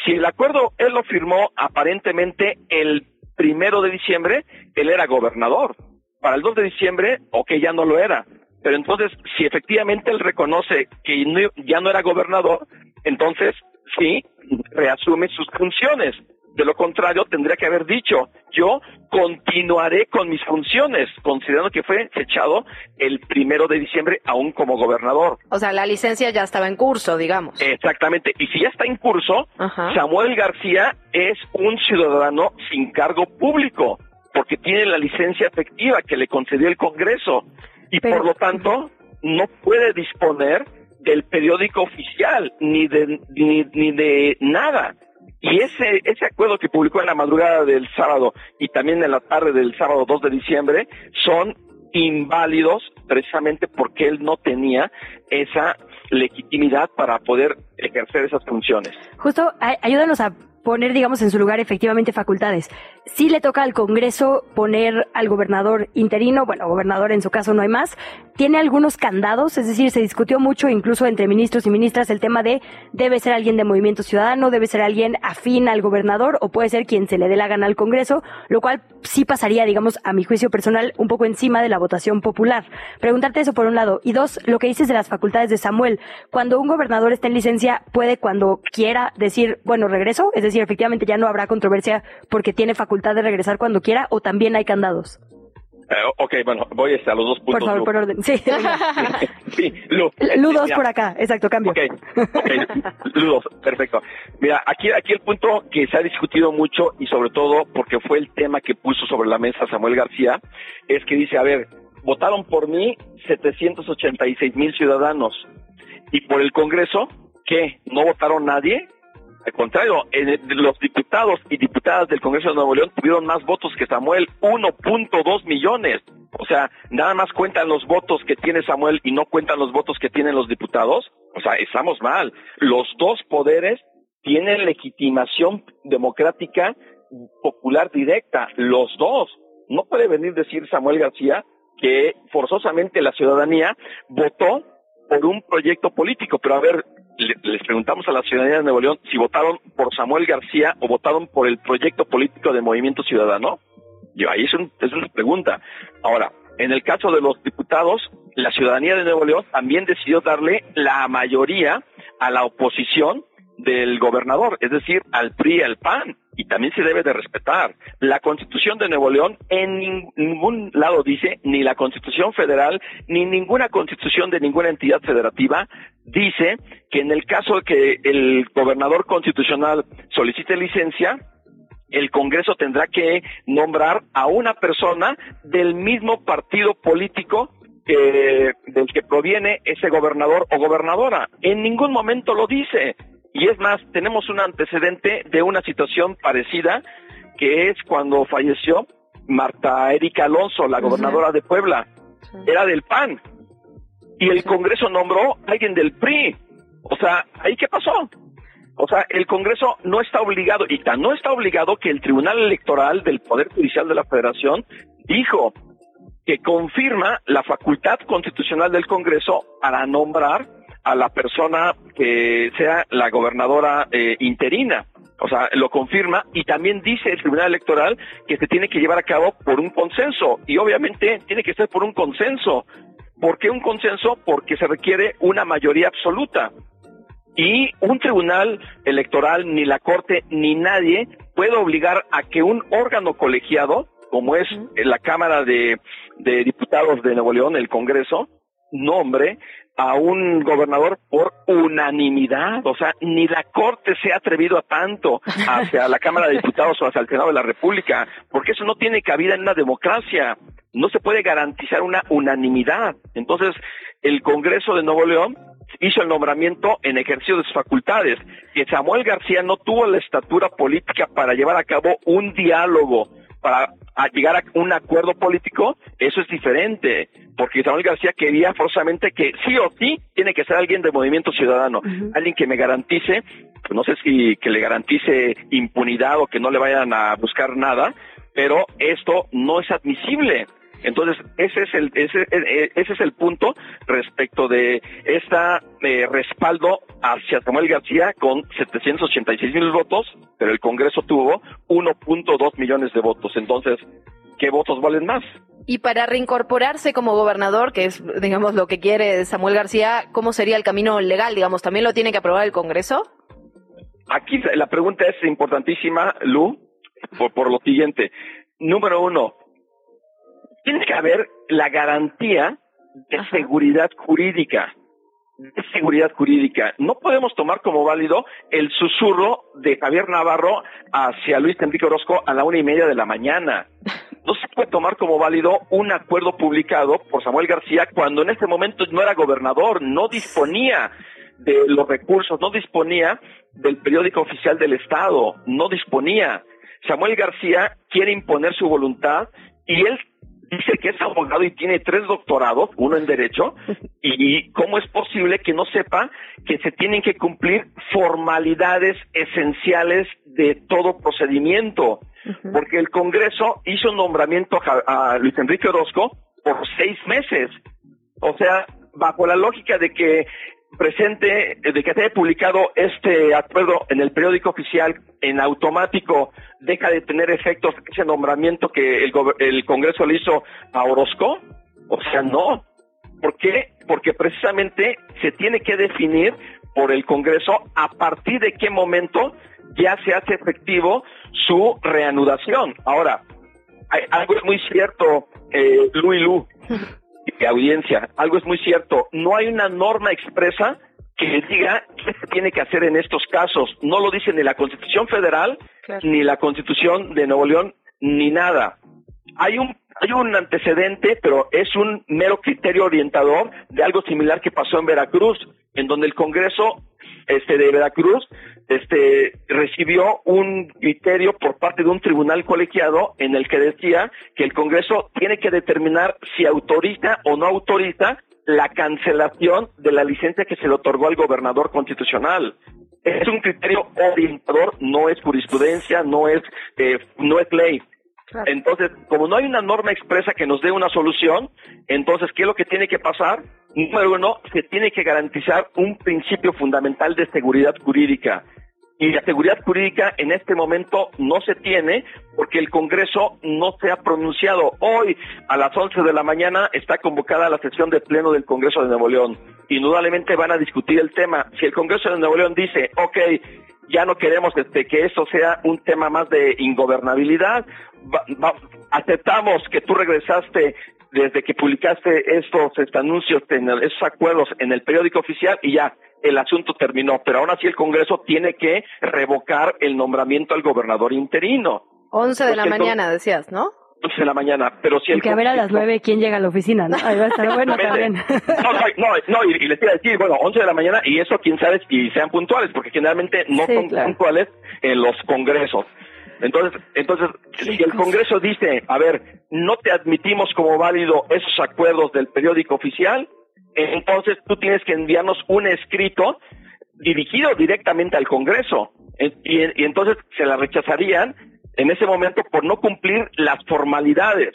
si el acuerdo él lo firmó aparentemente el primero de diciembre él era gobernador. Para el 2 de diciembre, ok, ya no lo era. Pero entonces, si efectivamente él reconoce que ya no era gobernador, entonces sí, reasume sus funciones. De lo contrario, tendría que haber dicho, yo continuaré con mis funciones, considerando que fue echado el primero de diciembre aún como gobernador.
O sea, la licencia ya estaba en curso, digamos.
Exactamente. Y si ya está en curso, Samuel García es un ciudadano sin cargo público, porque tiene la licencia efectiva que le concedió el Congreso. Y por lo tanto, no puede disponer del periódico oficial, ni de, ni, ni de nada. Y ese, ese acuerdo que publicó en la madrugada del sábado y también en la tarde del sábado 2 de diciembre son inválidos precisamente porque él no tenía esa legitimidad para poder ejercer esas funciones.
Justo, ayúdanos a poner, digamos, en su lugar efectivamente facultades. Si le toca al Congreso poner al gobernador interino, bueno, gobernador en su caso no hay más, tiene algunos candados, es decir, se discutió mucho incluso entre ministros y ministras el tema de debe ser alguien de Movimiento Ciudadano, debe ser alguien afín al gobernador o puede ser quien se le dé la gana al Congreso, lo cual sí pasaría, digamos, a mi juicio personal, un poco encima de la votación popular. Preguntarte eso por un lado. Y dos, lo que dices de las facultades de Samuel. Cuando un gobernador está en licencia, puede cuando quiera decir, bueno, regreso, es decir, efectivamente ya no habrá controversia porque tiene facultad de regresar cuando quiera o también hay candados.
Eh, ok, bueno, voy este, a los dos puntos.
Por favor, por orden. Sí,
sí
Ludos por acá, exacto, cambio.
Ok, okay. Ludos, perfecto. Mira, aquí, aquí el punto que se ha discutido mucho y sobre todo porque fue el tema que puso sobre la mesa Samuel García, es que dice, a ver, votaron por mí 786 mil ciudadanos y por el Congreso, ¿qué? ¿No votaron nadie? Al contrario, los diputados y diputadas del Congreso de Nuevo León tuvieron más votos que Samuel, 1.2 millones. O sea, nada más cuentan los votos que tiene Samuel y no cuentan los votos que tienen los diputados. O sea, estamos mal. Los dos poderes tienen legitimación democrática popular directa, los dos. No puede venir decir Samuel García que forzosamente la ciudadanía votó por un proyecto político, pero a ver, les preguntamos a la ciudadanía de Nuevo León si votaron por Samuel García o votaron por el proyecto político de Movimiento Ciudadano. Yo ahí es, es una pregunta. Ahora, en el caso de los diputados, la ciudadanía de Nuevo León también decidió darle la mayoría a la oposición del gobernador, es decir, al PRI al PAN, y también se debe de respetar. La Constitución de Nuevo León en ningún lado dice, ni la Constitución federal, ni ninguna constitución de ninguna entidad federativa dice que en el caso de que el gobernador constitucional solicite licencia, el Congreso tendrá que nombrar a una persona del mismo partido político que, del que proviene ese gobernador o gobernadora. En ningún momento lo dice. Y es más, tenemos un antecedente de una situación parecida, que es cuando falleció Marta Erika Alonso, la gobernadora de Puebla. Era del PAN. Y el Congreso nombró a alguien del PRI. O sea, ¿ahí qué pasó? O sea, el Congreso no está obligado, y tan no está obligado que el Tribunal Electoral del Poder Judicial de la Federación dijo que confirma la facultad constitucional del Congreso para nombrar a la persona que sea la gobernadora eh, interina. O sea, lo confirma y también dice el Tribunal Electoral que se tiene que llevar a cabo por un consenso y obviamente tiene que ser por un consenso. ¿Por qué un consenso? Porque se requiere una mayoría absoluta. Y un tribunal electoral, ni la Corte, ni nadie puede obligar a que un órgano colegiado, como es la Cámara de Diputados de Nuevo León, el Congreso, nombre a un gobernador por unanimidad. O sea, ni la Corte se ha atrevido a tanto hacia la Cámara de Diputados o hacia el Senado de la República, porque eso no tiene cabida en una democracia. No se puede garantizar una unanimidad. Entonces, el Congreso de Nuevo León hizo el nombramiento en ejercicio de sus facultades, que Samuel García no tuvo la estatura política para llevar a cabo un diálogo para llegar a un acuerdo político, eso es diferente, porque Samuel García quería forzosamente que sí o sí tiene que ser alguien de movimiento ciudadano, alguien que me garantice, pues no sé si que le garantice impunidad o que no le vayan a buscar nada, pero esto no es admisible. Entonces, ese es el, ese, eh, ese es el punto respecto de este respaldo hacia Samuel García con 786 mil votos, pero el Congreso tuvo 1.2 millones de votos. Entonces, ¿qué votos valen más?
Y para reincorporarse como gobernador, que es, digamos, lo que quiere Samuel García, ¿cómo sería el camino legal? Digamos, ¿también lo tiene que aprobar el Congreso?
Aquí la pregunta es importantísima, Lu, por, por lo siguiente. Número uno, tiene que haber la garantía de seguridad jurídica. De seguridad jurídica. No podemos tomar como válido el susurro de Javier Navarro hacia Luis Enrique Orozco a la una y media de la mañana. No se puede tomar como válido un acuerdo publicado por Samuel García cuando en ese momento no era gobernador, no disponía de los recursos, no disponía del periódico oficial del Estado, no disponía. Samuel García quiere imponer su voluntad y él dice que es abogado y tiene tres doctorados, uno en Derecho, y cómo es posible que no sepa que se tienen que cumplir formalidades esenciales de todo procedimiento, porque el Congreso hizo un nombramiento a, a Luis Enrique Orozco por seis meses. O sea, bajo la lógica de que presente, de que haya publicado este acuerdo en el periódico oficial en automático, deja de tener efectos ese nombramiento que el, el Congreso le hizo a Orozco? O sea, no. ¿Por qué? Porque precisamente se tiene que definir por el Congreso a partir de qué momento ya se hace efectivo su reanudación. Ahora, algo es muy cierto, eh, Lu Lu, de audiencia, algo es muy cierto, no hay una norma expresa que diga qué se tiene que hacer en estos casos. No lo dice ni la Constitución Federal, ni la Constitución de Nuevo León, ni nada. Hay un, hay un antecedente, pero es un mero criterio orientador de algo similar que pasó en Veracruz, en donde el Congreso este, de Veracruz este, recibió un criterio por parte de un tribunal colegiado en el que decía que el Congreso tiene que determinar si autoriza o no autoriza la cancelación de la licencia que se le otorgó al gobernador constitucional. Es un criterio orientador, no es jurisprudencia, no es, eh, no es ley. Entonces, como no hay una norma expresa que nos dé una solución, entonces, ¿qué es lo que tiene que pasar? Número uno, se tiene que garantizar un principio fundamental de seguridad jurídica. Y la seguridad jurídica en este momento no se tiene porque el Congreso no se ha pronunciado. Hoy a las 11 de la mañana está convocada la sesión de pleno del Congreso de Nuevo León. Indudablemente van a discutir el tema. Si el Congreso de Nuevo León dice, ok, ya no queremos este, que eso sea un tema más de ingobernabilidad, aceptamos que tú regresaste desde que publicaste estos, anuncios, en esos acuerdos en el periódico oficial y ya el asunto terminó. Pero aún así el Congreso tiene que revocar el nombramiento al gobernador interino.
11 de la mañana, decías, ¿no?
11 de la mañana, pero si el
que a ver a las 9 quién llega a la oficina, ¿no? Ahí va a estar bueno también.
No, no, no, y, les quiero decir, bueno, 11 de la mañana y eso quién sabe y sean puntuales, porque generalmente no son puntuales en los congresos. Entonces, entonces, si el Congreso dice, a ver, no te admitimos como válido esos acuerdos del periódico oficial, entonces tú tienes que enviarnos un escrito dirigido directamente al Congreso. Y, y entonces se la rechazarían en ese momento por no cumplir las formalidades.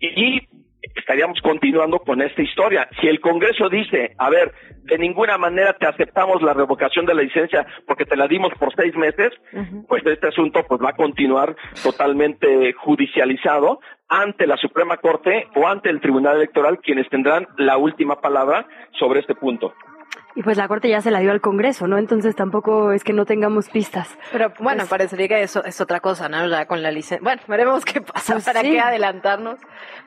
Y estaríamos continuando con esta historia. Si el Congreso dice, a ver, de ninguna manera te aceptamos la revocación de la licencia porque te la dimos por seis meses, pues este asunto pues va a continuar totalmente judicializado ante la Suprema Corte o ante el Tribunal Electoral, quienes tendrán la última palabra sobre este punto.
Y pues la Corte ya se la dio al Congreso, ¿no? Entonces tampoco es que no tengamos pistas.
Pero bueno, pues parecería que eso es otra cosa, ¿no? Ya con la licencia. Bueno, veremos qué pasa. Pues ¿Para qué adelantarnos?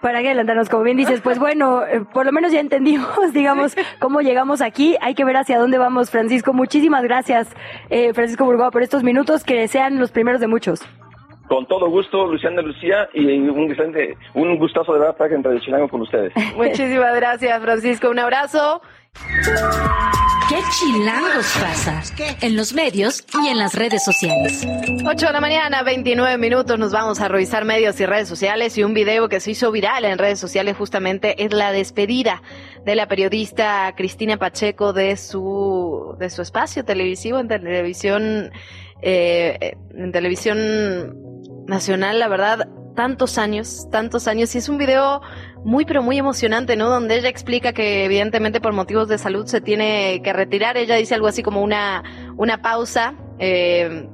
¿Para qué adelantarnos? Como bien dices, pues bueno, eh, por lo menos ya entendimos, digamos, cómo llegamos aquí. Hay que ver hacia dónde vamos, Francisco. Muchísimas gracias, eh, Francisco Burgoa, por estos minutos. Que sean los primeros de muchos.
Con todo gusto, Luciana Lucía, y un, un gustazo de verdad estar en Radio con ustedes.
Muchísimas gracias, Francisco. Un abrazo.
¿Qué chilangos pasa? En los medios y en las redes sociales.
8 de la mañana, 29 minutos, nos vamos a revisar medios y redes sociales y un video que se hizo viral en redes sociales justamente es la despedida de la periodista Cristina Pacheco de su, de su espacio televisivo en televisión, eh, en televisión nacional, la verdad, tantos años, tantos años. Y es un video muy, pero muy emocionante, ¿no? Donde ella explica que evidentemente por motivos de salud se tiene que retirar. Ella dice algo así como una, una pausa. Eh,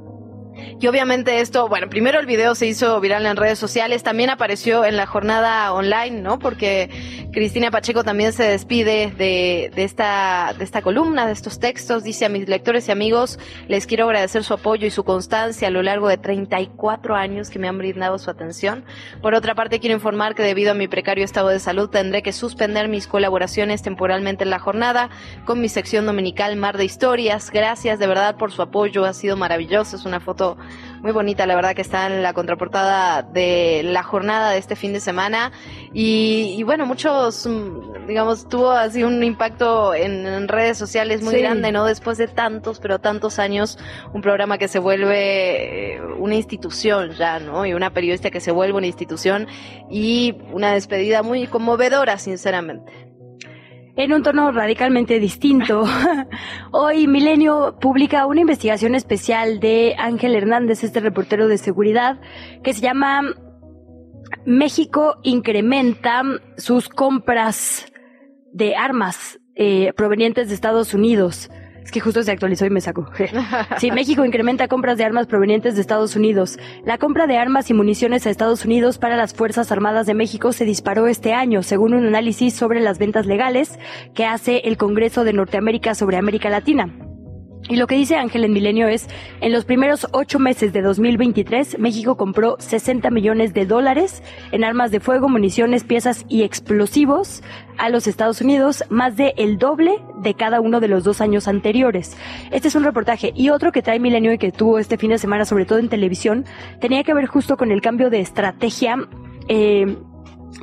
y obviamente esto, bueno, primero el video se hizo viral en redes sociales, también apareció en la jornada online, ¿no? Porque Cristina Pacheco también se despide de, de, esta, de esta columna, de estos textos. Dice a mis lectores y amigos, les quiero agradecer su apoyo y su constancia a lo largo de 34 años que me han brindado su atención. Por otra parte, quiero informar que debido a mi precario estado de salud tendré que suspender mis colaboraciones temporalmente en la jornada con mi sección dominical Mar de Historias. Gracias de verdad por su apoyo, ha sido maravilloso. Es una foto muy bonita, la verdad que está en la contraportada de la jornada de este fin de semana. Y, bueno, muchos, mm, digamos, tuvo así un impacto en, redes sociales muy grande, ¿no? Después de tantos, pero tantos años, un programa que se vuelve eh, una institución ya, ¿no? Y una periodista que se vuelve una institución y una despedida muy conmovedora, sinceramente
en un tono radicalmente distinto. Hoy Milenio publica una investigación especial de Ángel Hernández, este reportero de seguridad, que se llama México incrementa sus compras de armas eh, provenientes de Estados Unidos. Es que justo se actualizó y me sacó. Sí, México incrementa compras de armas provenientes de Estados Unidos. La compra de armas y municiones a Estados Unidos para las Fuerzas Armadas de México se disparó este año, según un análisis sobre las ventas legales que hace el Congreso de Norteamérica sobre América Latina. Y lo que dice Ángel en Milenio es, en los primeros ocho meses de 2023, México compró 60 millones de dólares en armas de fuego, municiones, piezas y explosivos a los Estados Unidos, más de el doble de cada uno de los dos años anteriores. Este es un reportaje. Y otro que trae Milenio y que tuvo este fin de semana, sobre todo en televisión, tenía que ver justo con el cambio de estrategia eh,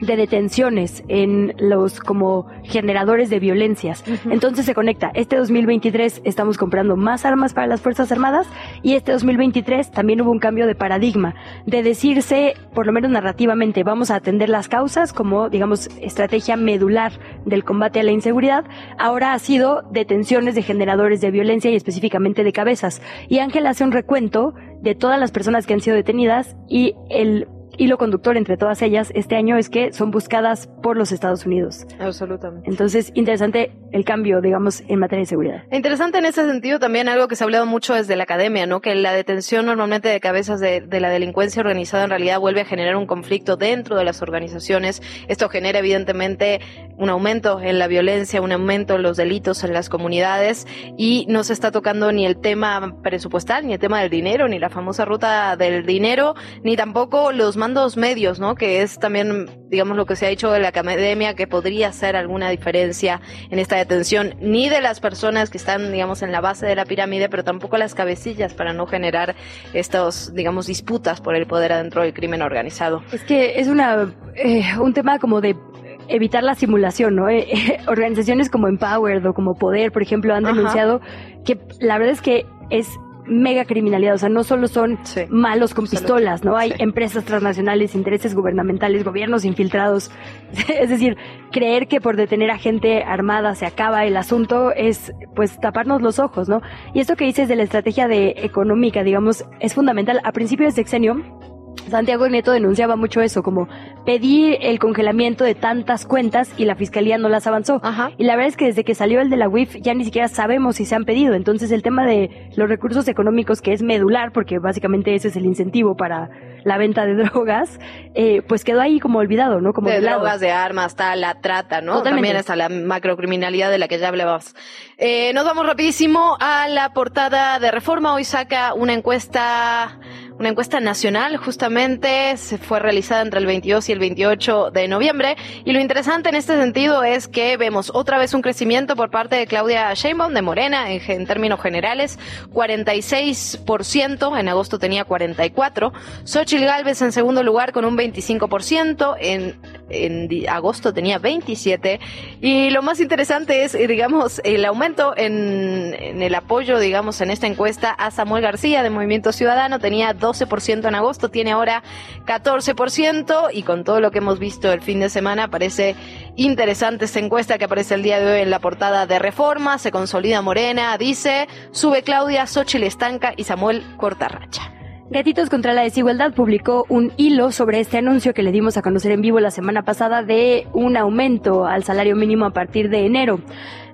de detenciones en los como generadores de violencias. Entonces se conecta. Este 2023 estamos comprando más armas para las Fuerzas Armadas y este 2023 también hubo un cambio de paradigma, de decirse, por lo menos narrativamente, vamos a atender las causas como, digamos, estrategia medular del combate a la inseguridad. Ahora ha sido detenciones de generadores de violencia y específicamente de cabezas. Y Ángel hace un recuento de todas las personas que han sido detenidas y el hilo conductor entre todas ellas este año es que son buscadas por los Estados Unidos.
Absolutamente.
Entonces, interesante el cambio, digamos, en materia de seguridad.
Interesante en ese sentido también algo que se ha hablado mucho desde la academia, ¿no? Que la detención normalmente de cabezas de, de la delincuencia organizada en realidad vuelve a generar un conflicto dentro de las organizaciones. Esto genera evidentemente un aumento en la violencia, un aumento en los delitos en las comunidades y no se está tocando ni el tema presupuestal, ni el tema del dinero, ni la famosa ruta del dinero, ni tampoco los mandos medios, ¿no? Que es también, digamos, lo que se ha dicho de la academia, que podría ser alguna diferencia en esta detención, ni de las personas que están, digamos, en la base de la pirámide, pero tampoco las cabecillas para no generar estos, digamos, disputas por el poder adentro del crimen organizado.
Es que es una, eh, un tema como de evitar la simulación, ¿no? Eh, organizaciones como Empowered o como Poder, por ejemplo, han denunciado que la verdad es que es mega criminalidad, o sea, no solo son malos con pistolas, ¿no? Hay empresas transnacionales, intereses gubernamentales, gobiernos infiltrados. es decir, creer que por detener a gente armada se acaba el asunto es, pues, taparnos los ojos, ¿no? Y esto que dices de la estrategia de económica, digamos, es fundamental. A principios de sexenio, Santiago Nieto denunciaba mucho eso, como pedir el congelamiento de tantas cuentas y la fiscalía no las avanzó. Y la verdad es que desde que salió el de la UIF ya ni siquiera sabemos si se han pedido. Entonces el tema de los recursos económicos, que es medular, porque básicamente ese es el incentivo para la venta de drogas, eh, pues quedó ahí como olvidado, ¿no? Como
de drogas, de armas, está la trata, ¿no? También está la macrocriminalidad de la que ya hablabas. Eh, nos vamos rapidísimo a la portada de Reforma. Hoy saca una encuesta una encuesta nacional justamente se fue realizada entre el 22 y el 28 de noviembre y lo interesante en este sentido es que vemos otra vez un crecimiento por parte de Claudia Sheinbaum de Morena en, términos generales, 46%, en agosto tenía 44, Xochitl Galvez en segundo lugar con un 25%, en, en agosto tenía 27 y lo más interesante es, eh, digamos, el aumento en, en el apoyo, digamos, en esta encuesta a Samuel García de Movimiento Ciudadano tenía 12% en agosto, tiene ahora 14% y con todo lo que hemos visto el fin de semana parece interesante esta encuesta que aparece el día de hoy en la portada de Reforma, se consolida Morena, dice, sube Claudia, Xochitl estanca y Samuel corta racha.
Gatitos contra la Desigualdad publicó un hilo sobre este anuncio que le dimos a conocer en vivo la semana pasada de un aumento al salario mínimo a partir de enero.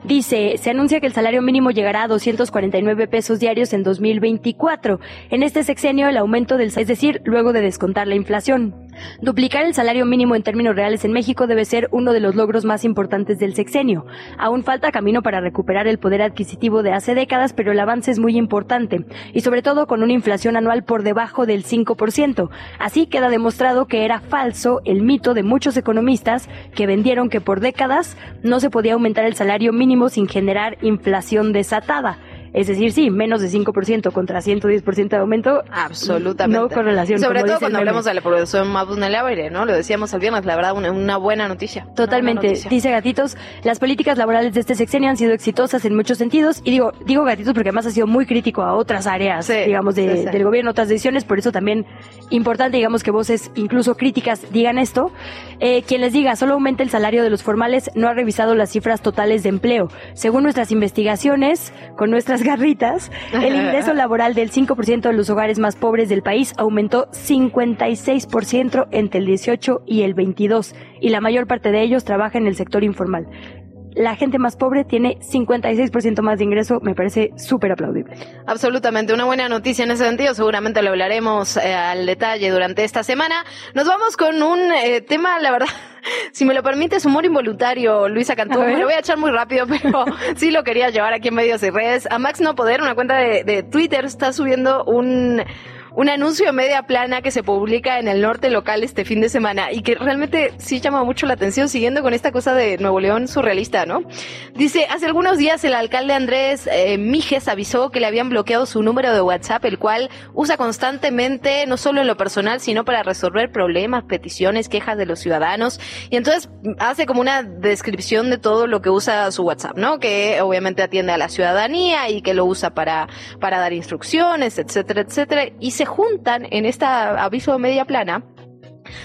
Dice, se anuncia que el salario mínimo llegará a 249 pesos diarios en 2024. En este sexenio el aumento del es decir, luego de descontar la inflación. Duplicar el salario mínimo en términos reales en México debe ser uno de los logros más importantes del sexenio. Aún falta camino para recuperar el poder adquisitivo de hace décadas, pero el avance es muy importante, y sobre todo con una inflación anual por debajo del 5%. Así queda demostrado que era falso el mito de muchos economistas que vendieron que por décadas no se podía aumentar el salario mínimo sin generar inflación desatada. Es decir, sí, menos de 5% contra 110% de aumento.
Absolutamente.
No correlación.
Sobre todo cuando hablamos de la población más vulnerable, ¿no? Lo decíamos el viernes, la verdad, una, buena noticia.
Totalmente. Dice Gatitos, las políticas laborales de este sexenio han sido exitosas en muchos sentidos. Y digo, digo Gatitos porque además ha sido muy crítico a otras áreas, digamos, del gobierno, otras decisiones. Por eso también importante, digamos, que voces incluso críticas digan esto. Eh, quien les diga, solo aumenta el salario de los formales, no ha revisado las cifras totales de empleo. Según nuestras investigaciones, con nuestras garritas, el ingreso laboral del 5% de los hogares más pobres del país aumentó 56% entre el 18 y el 22 y la mayor parte de ellos trabaja en el sector informal la gente más pobre tiene 56% más de ingreso, me parece súper aplaudible.
Absolutamente, una buena noticia en ese sentido, seguramente lo hablaremos eh, al detalle durante esta semana. Nos vamos con un eh, tema, la verdad, si me lo permites, humor involuntario, Luisa Cantú. Me lo voy a echar muy rápido, pero sí lo quería llevar aquí en medios y redes. A Max No Poder, una cuenta de, de Twitter, está subiendo un un anuncio media plana que se publica en el norte local este fin de semana y que realmente sí llama mucho la atención siguiendo con esta cosa de Nuevo León surrealista, ¿no? Dice, hace algunos días el alcalde Andrés eh, Mijes avisó que le habían bloqueado su número de WhatsApp, el cual usa constantemente, no solo en lo personal, sino para resolver problemas, peticiones, quejas de los ciudadanos. Y entonces hace como una descripción de todo lo que usa su WhatsApp, ¿no? Que obviamente atiende a la ciudadanía y que lo usa para, para dar instrucciones, etcétera, etcétera. Y se juntan en esta aviso media plana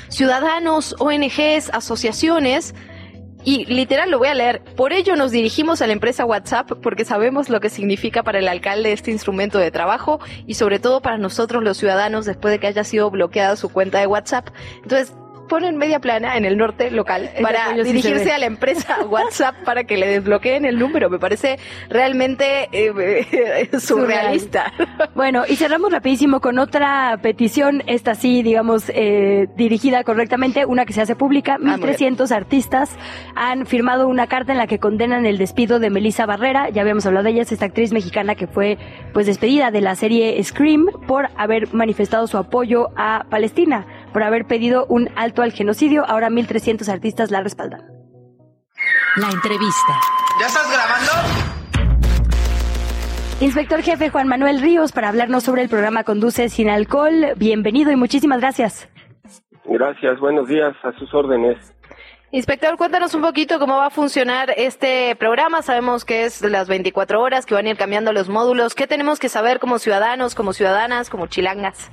ciudadanos, ONGs, asociaciones, y literal lo voy a leer. Por ello nos dirigimos a la empresa WhatsApp porque sabemos lo que significa para el alcalde este instrumento de trabajo y sobre todo para nosotros los ciudadanos después de que haya sido bloqueada su cuenta de WhatsApp. Entonces, ponen media plana en el norte local para dirigirse a la empresa WhatsApp para que le desbloqueen el número. Me parece realmente eh, surrealista.
Bueno, y cerramos rapidísimo con otra petición, esta sí, digamos, eh, dirigida correctamente, una que se hace pública. 1.300 ah, artistas han firmado una carta en la que condenan el despido de Melissa Barrera. Ya habíamos hablado de ella, es esta actriz mexicana que fue pues despedida de la serie Scream por haber manifestado su apoyo a Palestina por haber pedido un alto al genocidio. Ahora 1.300 artistas la respaldan.
La entrevista.
¿Ya estás grabando?
Inspector jefe Juan Manuel Ríos para hablarnos sobre el programa Conduce sin alcohol. Bienvenido y muchísimas gracias.
Gracias, buenos días, a sus órdenes.
Inspector, cuéntanos un poquito cómo va a funcionar este programa. Sabemos que es de las 24 horas, que van a ir cambiando los módulos. ¿Qué tenemos que saber como ciudadanos, como ciudadanas, como chilangas?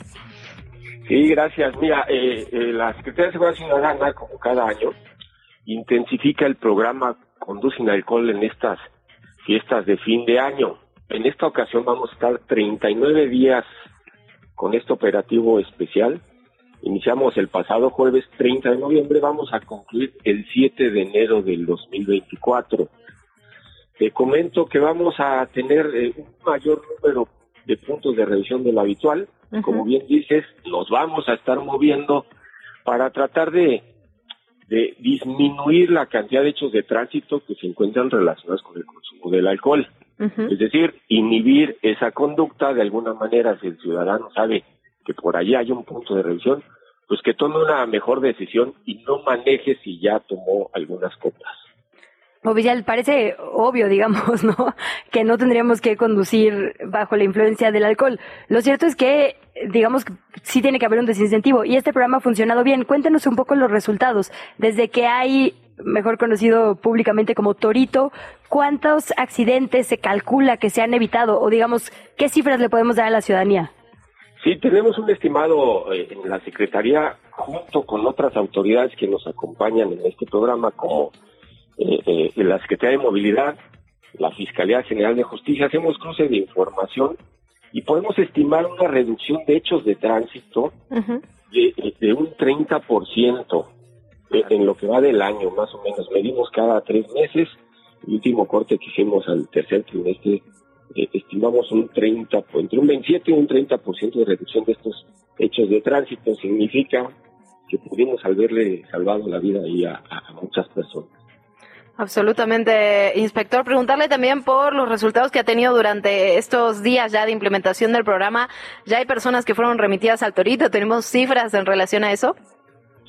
Sí, gracias. Mira, eh, eh, la Secretaría de Seguridad Ciudadana, como cada año, intensifica el programa Conducen Alcohol en estas fiestas de fin de año. En esta ocasión vamos a estar 39 días con este operativo especial. Iniciamos el pasado jueves 30 de noviembre, vamos a concluir el 7 de enero del 2024. Te comento que vamos a tener eh, un mayor número de puntos de revisión de lo habitual. Como bien dices, los vamos a estar moviendo para tratar de, de disminuir la cantidad de hechos de tránsito que se encuentran relacionados con el consumo del alcohol. Es decir, inhibir esa conducta de alguna manera si el ciudadano sabe que por allí hay un punto de revisión, pues que tome una mejor decisión y no maneje si ya tomó algunas copas.
Oficial, parece obvio, digamos, ¿no? Que no tendríamos que conducir bajo la influencia del alcohol. Lo cierto es que, digamos, sí tiene que haber un desincentivo. Y este programa ha funcionado bien. Cuéntenos un poco los resultados. Desde que hay, mejor conocido públicamente como Torito, ¿cuántos accidentes se calcula que se han evitado? O digamos, ¿qué cifras le podemos dar a la ciudadanía?
Sí, tenemos un estimado eh, en la Secretaría, junto con otras autoridades que nos acompañan en este programa, como eh, la Secretaría de Movilidad, la Fiscalía General de Justicia, hacemos cruce de información y podemos estimar una reducción de hechos de tránsito de, de un 30% en lo que va del año, más o menos. Medimos cada tres meses. El último corte que hicimos al tercer trimestre, eh, estimamos un 30, entre un 27 y un 30% de reducción de estos hechos de tránsito. Significa que pudimos haberle salvado la vida ahí a muchas personas.
Absolutamente, inspector. Preguntarle también por los resultados que ha tenido durante estos días ya de implementación del programa. ¿Ya hay personas que fueron remitidas al Torito? ¿Tenemos cifras en relación a eso?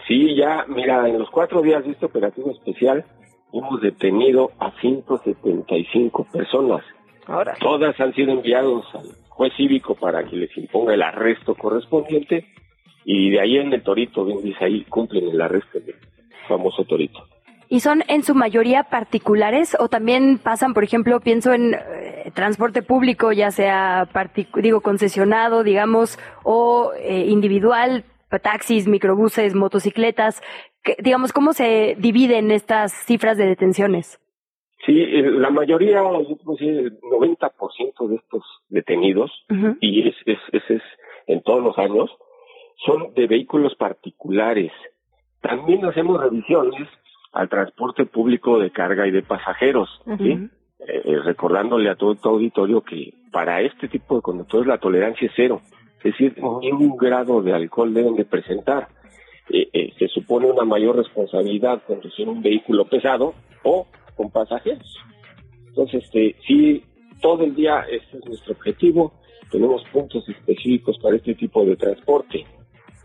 Sí, ya, mira, en los cuatro días de este operativo especial hemos detenido a 175 personas.
Ahora.
Todas han sido enviados al juez cívico para que les imponga el arresto correspondiente y de ahí en el Torito, bien dice ahí, cumplen el arresto del famoso Torito.
¿Y son en su mayoría particulares o también pasan, por ejemplo, pienso en eh, transporte público, ya sea digo concesionado, digamos, o eh, individual, taxis, microbuses, motocicletas, digamos, ¿cómo se dividen estas cifras de detenciones?
Sí, la mayoría, yo creo que el 90% de estos detenidos, y es, es, es, es en todos los años, son de vehículos particulares. También hacemos revisiones al transporte público de carga y de pasajeros, eh, eh, recordándole a todo tu auditorio que para este tipo de conductores la tolerancia es cero, es decir, ningún grado de alcohol deben de presentar. Eh, se supone una mayor responsabilidad conducir un vehículo pesado o con pasajeros. Entonces, este, sí, todo el día este es nuestro objetivo. Tenemos puntos específicos para este tipo de transporte.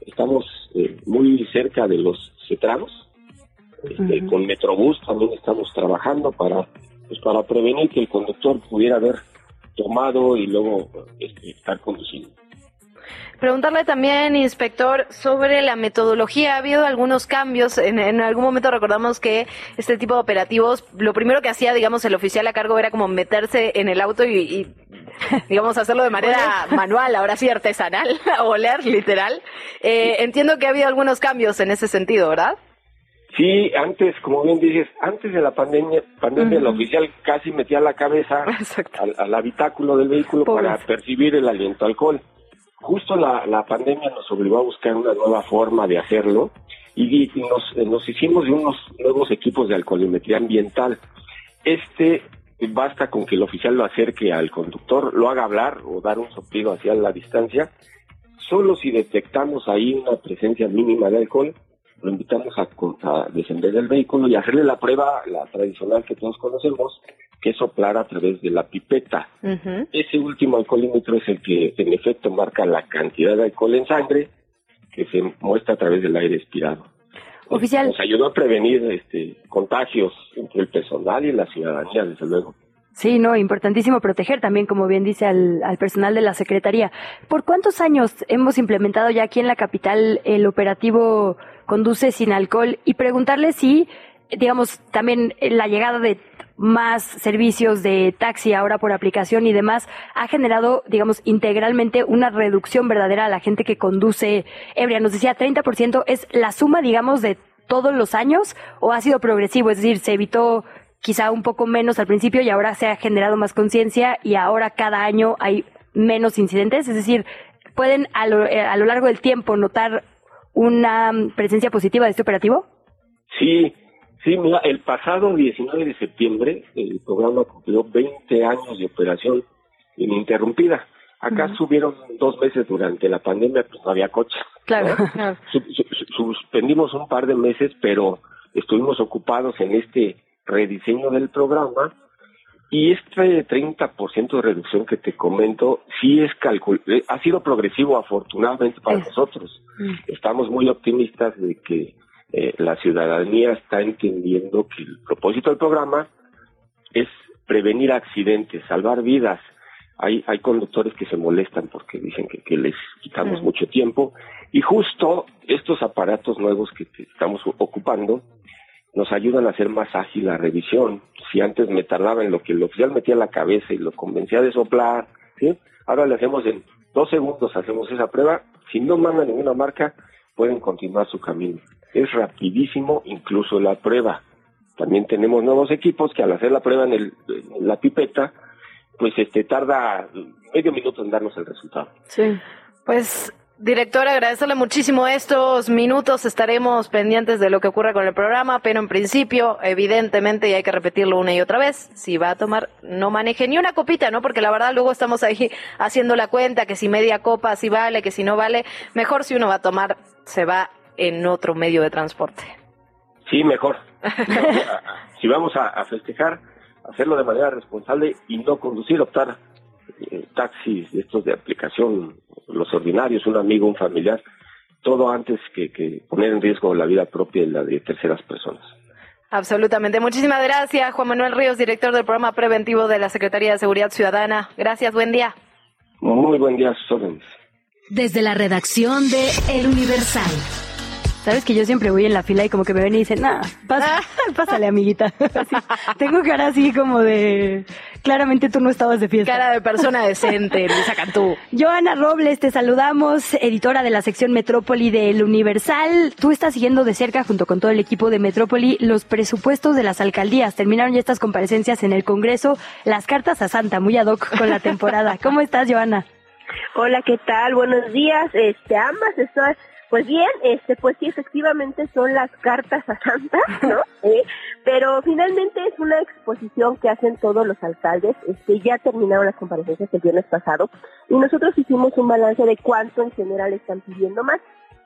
Estamos muy cerca de los cetranos, este, con Metrobús también estamos trabajando para, pues, para prevenir que el conductor pudiera haber tomado y luego este, estar conduciendo.
Preguntarle también, inspector, sobre la metodología. Ha habido algunos cambios. En, algún momento recordamos que este tipo de operativos, lo primero que hacía, digamos, el oficial a cargo era como meterse en el auto y, digamos, hacerlo de manera manual, ahora sí artesanal, oler, literal. Eh, entiendo que ha habido algunos cambios en ese sentido, ¿verdad?
Sí, antes, como bien dices, antes de la pandemia, pandemia el oficial casi metía la cabeza al, habitáculo del vehículo para percibir el aliento alcohol. Justo la, la pandemia nos obligó a buscar una nueva forma de hacerlo y, nos, nos hicimos de unos nuevos equipos de alcoholimetría ambiental. Este basta con que el oficial lo acerque al conductor, lo haga hablar o dar un soplido hacia la distancia. Solo si detectamos ahí una presencia mínima de alcohol, lo invitamos a, descender del vehículo y hacerle la prueba, la tradicional que todos conocemos, que es soplar a través de la pipeta. Ese último alcoholímetro es el que en efecto marca la cantidad de alcohol en sangre que se muestra a través del aire expirado.
Oficial.
Nos ayudó a prevenir este, contagios entre el personal y la ciudadanía, desde luego.
Sí, no, importantísimo proteger también, como bien dice, al, al, personal de la Secretaría. ¿Por cuántos años hemos implementado ya aquí en la capital el operativo Conduce sin alcohol? Y preguntarle si, digamos, también la llegada de más servicios de taxi ahora por aplicación y demás ha generado, digamos, integralmente una reducción verdadera a la gente que conduce ebria. Nos decía 30% es la suma, digamos, de todos los años o ha sido progresivo, es decir, se evitó quizá un poco menos al principio y ahora se ha generado más conciencia y ahora cada año hay menos incidentes, es decir, pueden a lo, eh, a lo largo del tiempo notar una presencia positiva de este operativo?
Sí, sí, mira, el pasado 19 de septiembre el programa cumplió 20 años de operación ininterrumpida. Acá subieron dos meses durante la pandemia, pues no había coche.
Claro.
suspendimos un par de meses, pero estuvimos ocupados en este rediseño del programa y este 30% de reducción que te comento sí es calcul eh, ha sido progresivo afortunadamente para nosotros. Mm. Estamos muy optimistas de que eh, la ciudadanía está entendiendo que el propósito del programa es prevenir accidentes, salvar vidas. Hay, hay conductores que se molestan porque dicen que, que les quitamos mucho tiempo y justo estos aparatos nuevos que estamos ocupando nos ayudan a hacer más ágil la revisión. Si antes me tardaba en lo que el oficial metía la cabeza y lo convencía de soplar, ¿sí? ahora le hacemos en dos segundos, hacemos esa prueba. Si no manda ninguna marca, pueden continuar su camino. Es rapidísimo incluso la prueba. También tenemos nuevos equipos que al hacer la prueba en, el, la pipeta, pues este tarda medio minuto en darnos el resultado.
Sí. Pues Director, agradecerle muchísimo estos minutos. Estaremos pendientes de lo que ocurra con el programa, pero en principio, evidentemente, y hay que repetirlo una y otra vez, si va a tomar, no maneje ni una copita, ¿no? Porque la verdad luego estamos ahí haciendo la cuenta, que si media copa si vale, que si no vale. Mejor si uno va a tomar, se va en otro medio de transporte.
Sí, mejor. si vamos a, festejar, hacerlo de manera responsable y no conducir, optar eh, taxis estos de aplicación, los ordinarios, un amigo, un familiar, todo antes que, que poner en riesgo la vida propia y la de terceras personas.
Absolutamente. Muchísimas gracias, Juan Manuel Ríos, director del programa preventivo de la Secretaría de Seguridad Ciudadana. Gracias, buen día.
Muy buen día, sus
Desde la redacción de El Universal.
Sabes que yo siempre voy en la fila y como que me ven y dicen, nah, pásale, amiguita. tengo cara así como de, claramente tú no estabas de fiesta.
Cara de persona decente, Luisa Cantú.
Joana Robles, te saludamos, editora de la sección Metrópoli del Universal. Tú estás siguiendo de cerca, junto con todo el equipo de Metrópoli, los presupuestos de las alcaldías. Terminaron ya estas comparecencias en el Congreso, las cartas a Santa, muy ad hoc con la temporada. ¿Cómo estás, Joana?
Hola, ¿qué tal? Buenos días. Este, ambas estoy pues bien, este, pues sí, efectivamente son las cartas a Santa, ¿no? Eh, pero finalmente es una exposición que hacen todos los alcaldes. Este, ya terminaron las comparecencias el viernes pasado y nosotros hicimos un balance de cuánto en general están pidiendo más.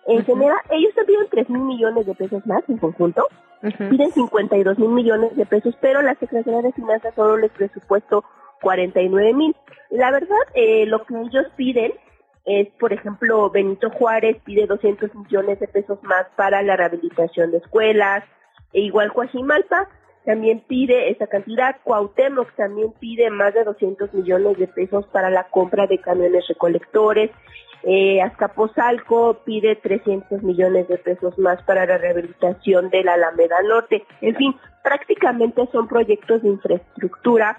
En general, ellos están pidiendo 3 mil millones de pesos más en conjunto, piden 52 mil millones de pesos, pero la Secretaría de Finanzas solo les presupuesto 49 mil. La verdad, eh, lo que ellos piden es, por ejemplo, Benito Juárez pide 200 millones de pesos más para la rehabilitación de escuelas, e igual Coajimalpa también pide esa cantidad, Cuauhtémoc también pide más de 200 millones de pesos para la compra de camiones recolectores, eh, Azcapotzalco pide 300 millones de pesos más para la rehabilitación de la Alameda Norte, en fin, prácticamente son proyectos de infraestructura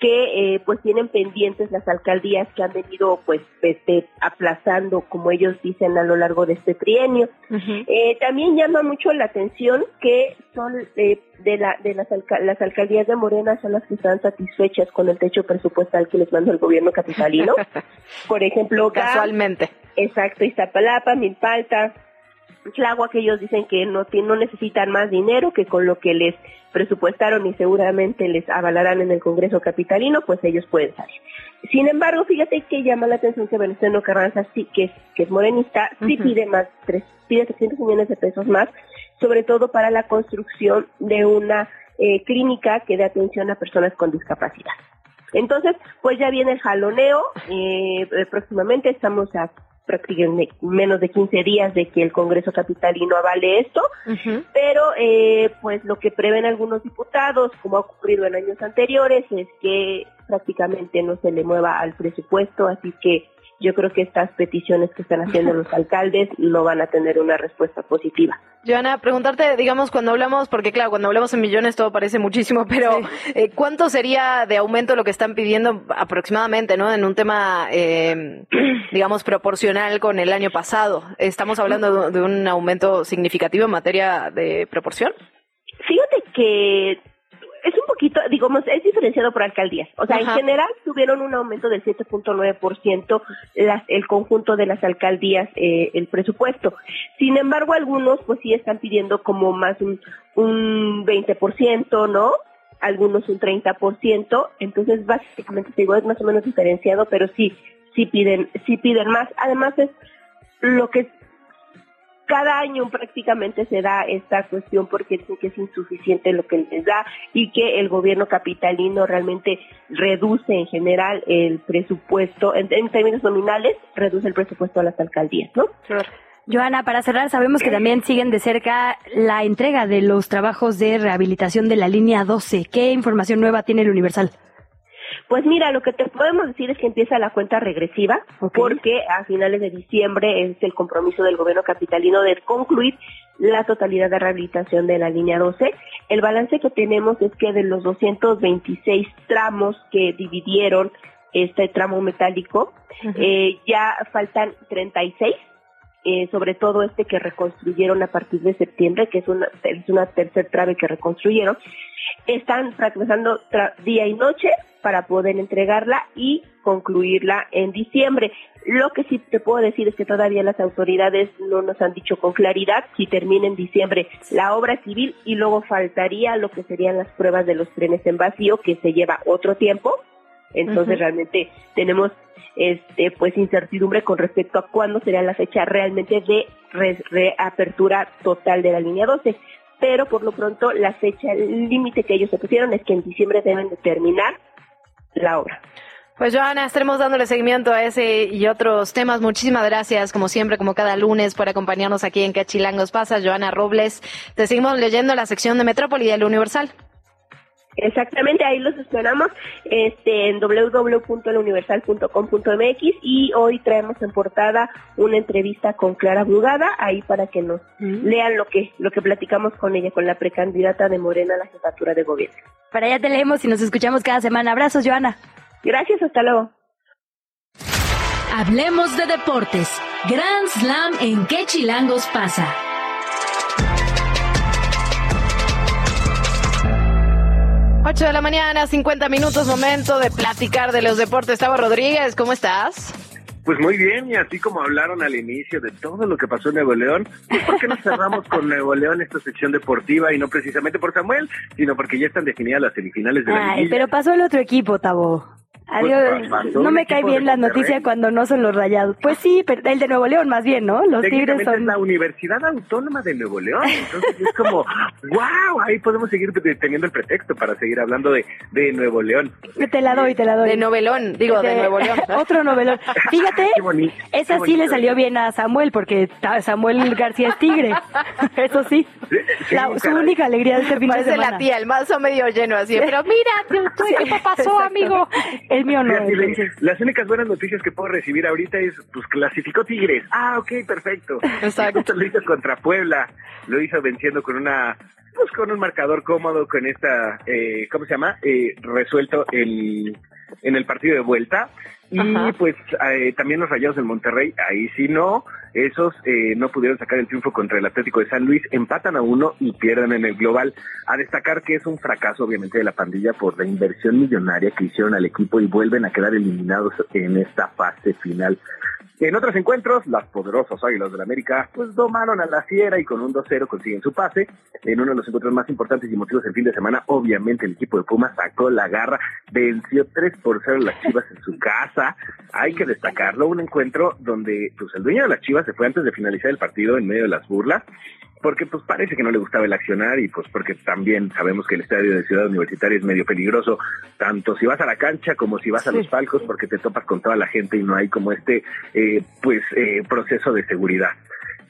que eh, pues tienen pendientes las alcaldías que han venido pues este, aplazando como ellos dicen a lo largo de este trienio. Eh, también llama mucho la atención que son eh, de la de las, las alcaldías de Morena son las que están satisfechas con el techo presupuestal que les manda el gobierno capitalino. Por ejemplo
casualmente.
Exacto Iztapalapa Milpalta Tláhuac que ellos dicen que no, no necesitan más dinero, que con lo que les presupuestaron y seguramente les avalarán en el Congreso Capitalino, pues ellos pueden salir. Sin embargo, fíjate que llama la atención que Venustiano Carranza, sí, que es, que es morenista, sí pide más, tres, pide 300 millones de pesos más, sobre todo para la construcción de una eh, clínica que dé atención a personas con discapacidad. Entonces, pues ya viene el jaloneo, eh, próximamente estamos a prácticamente menos de 15 días de que el Congreso Capitalino avale esto, pero eh, pues lo que prevén algunos diputados, como ha ocurrido en años anteriores, es que prácticamente no se le mueva al presupuesto, así que yo creo que estas peticiones que están haciendo los alcaldes no van a tener una respuesta positiva.
Joana, preguntarte, digamos, cuando hablamos, porque claro, cuando hablamos en millones todo parece muchísimo, pero eh, ¿cuánto sería de aumento lo que están pidiendo aproximadamente, ¿no? En un tema, eh, digamos, proporcional con el año pasado. ¿Estamos hablando de un aumento significativo en materia de proporción?
Fíjate que es un poquito, digamos, es diferenciado por alcaldías. O sea, en general tuvieron un aumento del 7.9% las, el conjunto de las alcaldías, eh, el presupuesto. Sin embargo, algunos pues sí están pidiendo como más un, un 20%, ¿no? Algunos un 30%. Entonces, básicamente, digo, es más o menos diferenciado, pero sí, sí piden, sí piden más. Además, es lo que cada año prácticamente se da esta cuestión porque dicen que es insuficiente lo que les da y que el gobierno capitalino realmente reduce en general el presupuesto, en, términos nominales, reduce el presupuesto a las alcaldías, ¿no?
Joana, para cerrar, sabemos que también siguen de cerca la entrega de los trabajos de rehabilitación de la línea 12. ¿Qué información nueva tiene el Universal?
Pues mira, lo que te podemos decir es que empieza la cuenta regresiva, porque a finales de diciembre es el compromiso del gobierno capitalino de concluir la totalidad de rehabilitación de la línea 12. El balance que tenemos es que de los 226 tramos que dividieron este tramo metálico, eh, ya faltan 36 eh, sobre todo este que reconstruyeron a partir de septiembre, que es una, es una tercer trave que reconstruyeron, están fracasando día y noche para poder entregarla y concluirla en diciembre. Lo que sí te puedo decir es que todavía las autoridades no nos han dicho con claridad si termina en diciembre la obra civil y luego faltaría lo que serían las pruebas de los trenes en vacío que se lleva otro tiempo. Entonces realmente tenemos este pues incertidumbre con respecto a cuándo será la fecha realmente de reapertura total de la línea 12 pero por lo pronto la fecha límite que ellos se pusieron es que en diciembre deben de terminar la obra.
Pues Joana, estaremos dándole seguimiento a ese y otros temas. Muchísimas gracias, como siempre, como cada lunes, por acompañarnos aquí en Cachilangos pasa. Joana Robles, te seguimos leyendo la sección de Metrópoli del Universal.
Exactamente, ahí los esperamos este, en www.eluniversal.com.mx y hoy traemos en portada una entrevista con Clara Brugada, ahí para que nos lean lo que, lo que platicamos con ella, con la precandidata de Morena a la jefatura de gobierno.
Para allá te leemos y nos escuchamos cada semana. Abrazos, Joana.
Gracias, hasta luego.
Hablemos de deportes. Grand Slam en qué chilangos pasa.
8 de la mañana, 50 minutos, momento de platicar de los deportes. Tavo Rodríguez, ¿cómo estás?
Pues muy bien, y así como hablaron al inicio de todo lo que pasó en Nuevo León, pues ¿por qué no cerramos con Nuevo León esta sección deportiva y no precisamente por Samuel, sino porque ya están definidas las semifinales de la
Ay, pero pasó el otro equipo, Tabo. Adiós. Pues, no me cae bien la noticia cuando no son los rayados. Pues sí, pero el de Nuevo León más bien, ¿no? Los Tigres son...
es la Universidad Autónoma de Nuevo León. Entonces es como, wow, ahí podemos seguir teniendo el pretexto para seguir hablando de, de Nuevo León.
Te la doy, te la doy.
De novelón, digo, de, Nuevo León.
Otro novelón. Fíjate, esa sí le salió bien a Samuel, porque Samuel García es tigre. Eso sí. su única alegría de este fin de semana.
la tía, el mazo medio lleno así. Pero mira, equipo pasó, amigo.
El mío no.
Las únicas buenas noticias que puedo recibir ahorita es, pues clasificó Tigres. Ah, ok, perfecto. Exacto. Lo hizo contra Puebla. Lo hizo venciendo con una pues con un marcador cómodo con esta, eh, ¿cómo se llama? Eh, resuelto el, en el partido de vuelta. Y pues eh, también los Rayados del Monterrey, ahí sí no, esos eh, no pudieron sacar el triunfo contra el Atlético de San Luis, empatan a uno y pierden en el global. A destacar que es un fracaso obviamente de la pandilla por la inversión millonaria que hicieron al equipo y vuelven a quedar eliminados en esta fase final. En otros encuentros, las poderosas Águilas de la América pues domaron a la Fiera y con un 2-0 consiguen su pase. En uno de los encuentros más importantes y motivos del fin de semana, obviamente el equipo de Pumas sacó la garra, venció 3 por 0 las Chivas en su casa. Hay que destacarlo, un encuentro donde pues el dueño de las Chivas se fue antes de finalizar el partido en medio de las burlas porque pues parece que no le gustaba el accionar y pues porque también sabemos que el estadio de Ciudad Universitaria es medio peligroso, tanto si vas a la cancha como si vas a los palcos porque te topas con toda la gente y no hay como este eh, pues eh, proceso de seguridad.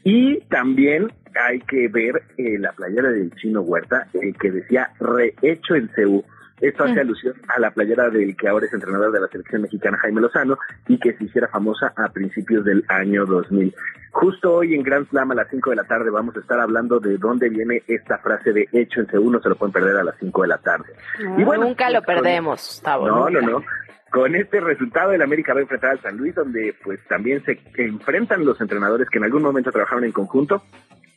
Y también hay que ver eh, la playera del Chino Huerta, que decía rehecho en Ceú esto hace mm. alusión a la playera del que ahora es entrenador de la selección mexicana, Jaime Lozano, y que se hiciera famosa a principios del año 2000. Justo hoy en Grand Slam a las 5 de la tarde vamos a estar hablando de dónde viene esta frase de hecho en segundo, se lo pueden perder a las 5 de la tarde.
y bueno, nunca lo perdemos,
No, no, no. Con este resultado, el América va a enfrentar al San Luis, donde pues también se enfrentan los entrenadores que en algún momento trabajaron en conjunto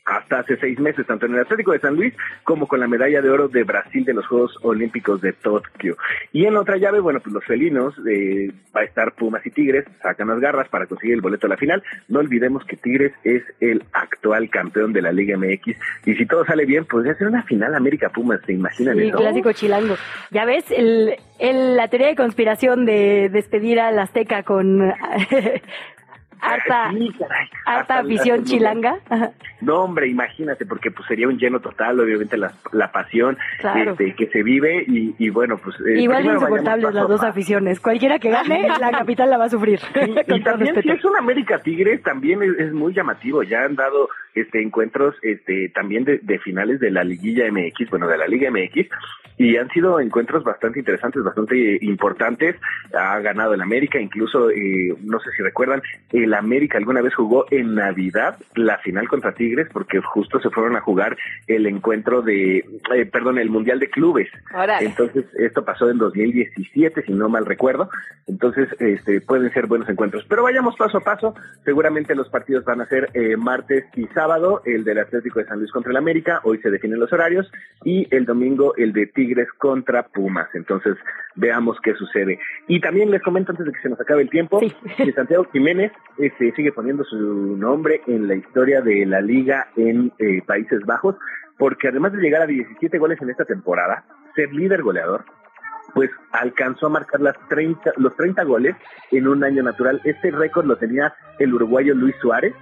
hasta hace seis meses, tanto en el Atlético de San Luis como con la medalla de oro de Brasil de los Juegos Olímpicos de Tokio. Y en otra llave, bueno, pues los felinos, eh, va a estar Pumas y Tigres, sacan las garras para conseguir el boleto a la final. No olvidemos que Tigres es el actual campeón de la Liga MX y si todo sale bien, podría ser una final América-Pumas, ¿se imaginan
sí, clásico chilango. Ya ves, el, el, la teoría de conspiración de despedir al Azteca con harta, harta afición chilanga.
No, hombre, imagínate, porque pues sería un lleno total, obviamente la, la pasión este, que se vive y, y bueno, pues...
Eh, Igual insoportables las dos aficiones. Cualquiera que gane, la capital la va a sufrir.
Y, también si es un América Tigres, también es, muy llamativo. Ya han dado este encuentros este también de, de finales de la liguilla MX, bueno, de la Liga MX, y han sido encuentros bastante interesantes, bastante importantes. Ha ganado el América, incluso, eh, no sé si recuerdan, el América alguna vez jugó en Navidad la final contra Tigres porque justo se fueron a jugar el encuentro de, eh, perdón, el Mundial de Clubes. Entonces, esto pasó en 2017, si no mal recuerdo. Entonces, este, pueden ser buenos encuentros. Pero vayamos paso a paso. Seguramente los partidos van a ser eh, martes y sábado, el del Atlético de San Luis contra el América, hoy se definen los horarios, y el domingo el de Tigres contra Pumas. Entonces, veamos qué sucede. Y también les comento antes de que se nos acabe el tiempo, que Santiago Jiménez este, sigue poniendo su nombre en la historia de la liga en eh, Países Bajos, porque además de llegar a 17 goles en esta temporada, ser líder goleador, pues alcanzó a marcar las 30, los 30 goles en un año natural. Este récord lo tenía el uruguayo Luis Suárez,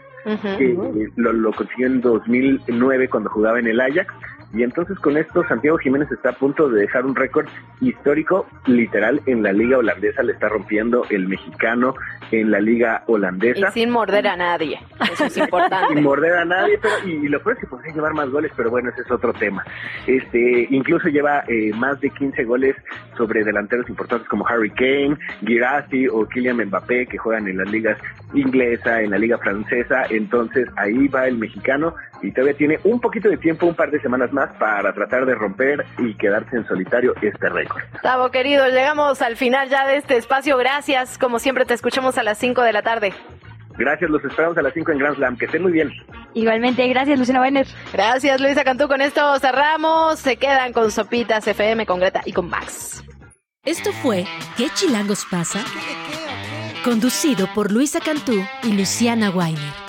que lo, lo consiguió en 2009 cuando jugaba en el Ajax y entonces con esto Santiago Jiménez está a punto de dejar un récord histórico, literal, en la liga holandesa, le está rompiendo el mexicano en la liga holandesa.
Y sin morder a nadie, eso es importante.
sin morder a nadie, pero, y, lo peor es que podría llevar más goles, pero bueno, ese es otro tema. Este, incluso lleva eh, más de 15 goles sobre delanteros importantes como Harry Kane, Girassi o Kylian Mbappé, que juegan en las ligas inglesa, en la liga francesa, entonces ahí va el mexicano y todavía tiene un poquito de tiempo, un par de semanas más para tratar de romper y quedarse en solitario este récord.
Tavo, querido, llegamos al final ya de este espacio. Gracias. Como siempre, te escuchamos a las 5 de la tarde.
Gracias, los esperamos a las 5 en Grand Slam. Que estén muy bien.
Igualmente, gracias, Luciana Weiner.
Gracias, Luisa Cantú. Con esto cerramos. Se quedan con Sopitas FM, con Greta y con Max.
Esto fue ¿Qué chilangos pasa? Conducido por Luisa Cantú y Luciana Weiner